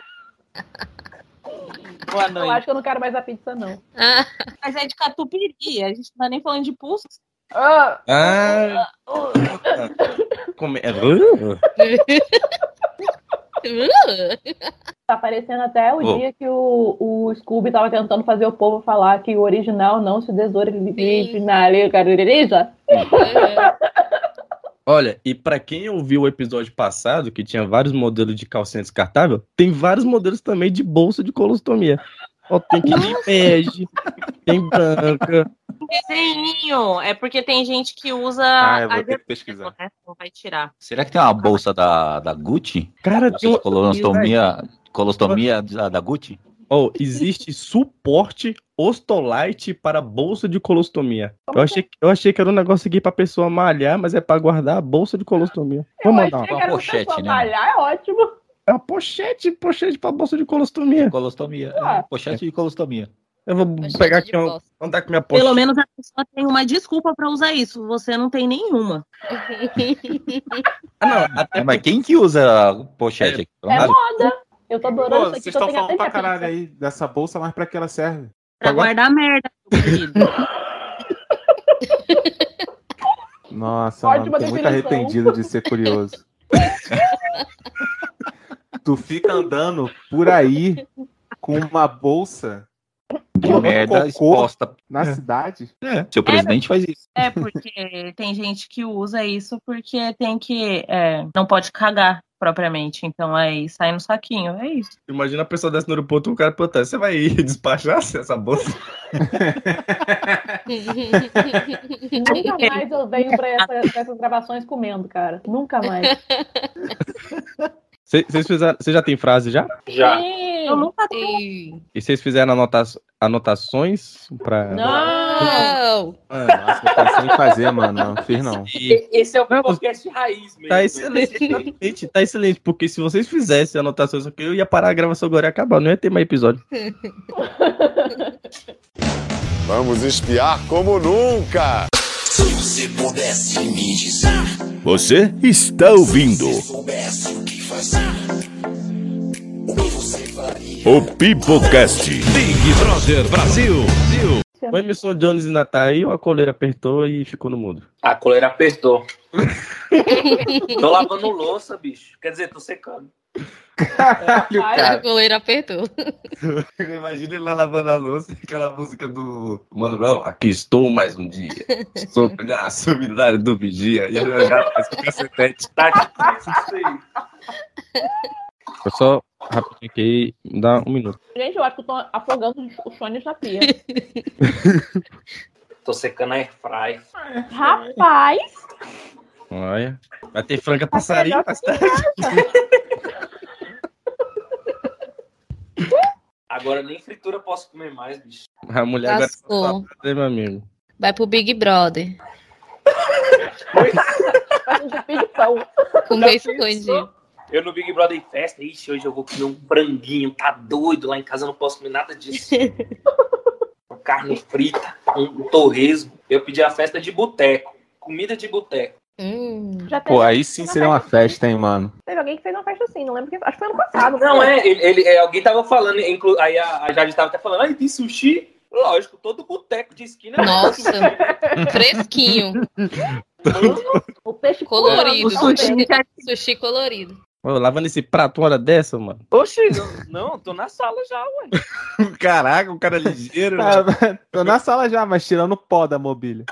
Boa Eu noite. acho que eu não quero mais a pizza, não. Ah, Mas é de catupiry, a gente não tá nem falando de pulso. Ah, Ah, come... tá parecendo até o Ô. dia que o, o Scooby tava tentando fazer o povo falar que o original não se desoriginaliza. Olha, e pra quem ouviu o episódio passado, que tinha vários modelos de calcinha descartável, tem vários modelos também de bolsa de colostomia. Ó, tem que de bege, tem branca. Desenho. É porque tem gente que usa. Ah, eu vou a ter que pesquisar. né? Não vai tirar. Será que tem uma bolsa da, da Gucci? Cara, tem uma... Colostomia, colostomia da, da Gucci? Oh, existe suporte ostolite para bolsa de colostomia. Eu achei, que- eu achei que era um negócio aqui pra pessoa malhar, mas é pra guardar a bolsa de colostomia. Vou Eu mandar achei uma. que era pochete, né? malhar, é ótimo. É uma pochete, pochete pra bolsa de colostomia. Colostomia. Ah. É, pochete de colostomia. Eu vou Pochete pegar de aqui, bosta. andar com minha pochete. Pelo menos a pessoa tem uma desculpa pra usar isso. Você não tem nenhuma. Ah, não, até É, mas quem que usa pochete É de moda. Eu tô adorando Pô, isso aqui. vocês estão falando pra caralho aí dessa bolsa, mas pra que ela serve? Pra Agora- guardar merda, meu querido. Nossa, Ótima mano, tô muito arrependido de ser curioso. tu fica andando por aí com uma bolsa De merda exposta. na cidade. Seu presidente faz isso. É porque tem gente que usa isso porque tem que. é, não pode cagar propriamente. Então aí sai no saquinho. É isso. Imagina a pessoa desce no aeroporto e o cara perguntar: você vai ir despachar essa bolsa? Nunca mais eu venho pra, essa- essas gravações comendo, cara. Nunca mais. Vocês. Você já tem frase já? Já. Sim. Eu nunca tenho. Sim. E vocês fizeram anota anotações pra. Não. Não! Ah, Nossa, eu pensei em fazer, mano. Não fiz não. Esse é o Não, podcast raiz mesmo. Tá excelente, excelente, tá excelente, porque se vocês fizessem anotações aqui, eu ia parar a gravação agora e acabar, não ia ter mais episódio. Vamos espiar como nunca. Se você pudesse me dizer, Você está ouvindo se soubesse o que fazer, o o Pipocast. Big Brother Brasil. O Emerson Jones ainda tá aí, ou a coleira apertou e ficou no mudo? A coleira apertou. tô lavando louça, bicho. Quer dizer, tô secando. Caralho, A cara. goleira apertou. Imagina ele lá lavando a louça e aquela música do Mano Brown, aqui estou mais um dia. Sou a sumidade do vigia. E ele já faz com cacetete. Tá difícil isso aí. Eu só rapidinho aqui, dá um minuto. Gente, eu acho que eu tô afogando os chones na pia. Tô secando a airfry. Rapaz, Olha. Vai ter franga passarinho mais tarde. Agora nem fritura eu posso comer mais, bicho. A mulher agora Lascou. tá meu amigo. Vai pro Big Brother. um de pão. Comer Já pensou? escondido. Eu no Big Brother em festa, ixi, hoje eu vou comer um franguinho, tá doido? Lá em casa eu não posso comer nada disso. Uma carne frita, um torresmo. Eu pedi a festa de boteco, comida de boteco. Hum. Pô, aí sim seria uma festa, hein, mano. teve alguém que fez uma festa assim, não lembro que. Acho que foi ano passado. Não, é, ele, ele- é, alguém tava falando, inclu- aí a, a Jade tava até falando, ah, tem sushi? Lógico, todo boteco de esquina. é Nossa. Fresquinho. O peixe Colorido. pulando, Sushi, sushi colorido. Ô, lavando esse prato uma hora dessa, mano. Oxi, não, não, tô na sala já, ué. Caraca, o cara é ligeiro. Ah, tô na sala já, mas tirando o pó da mobília.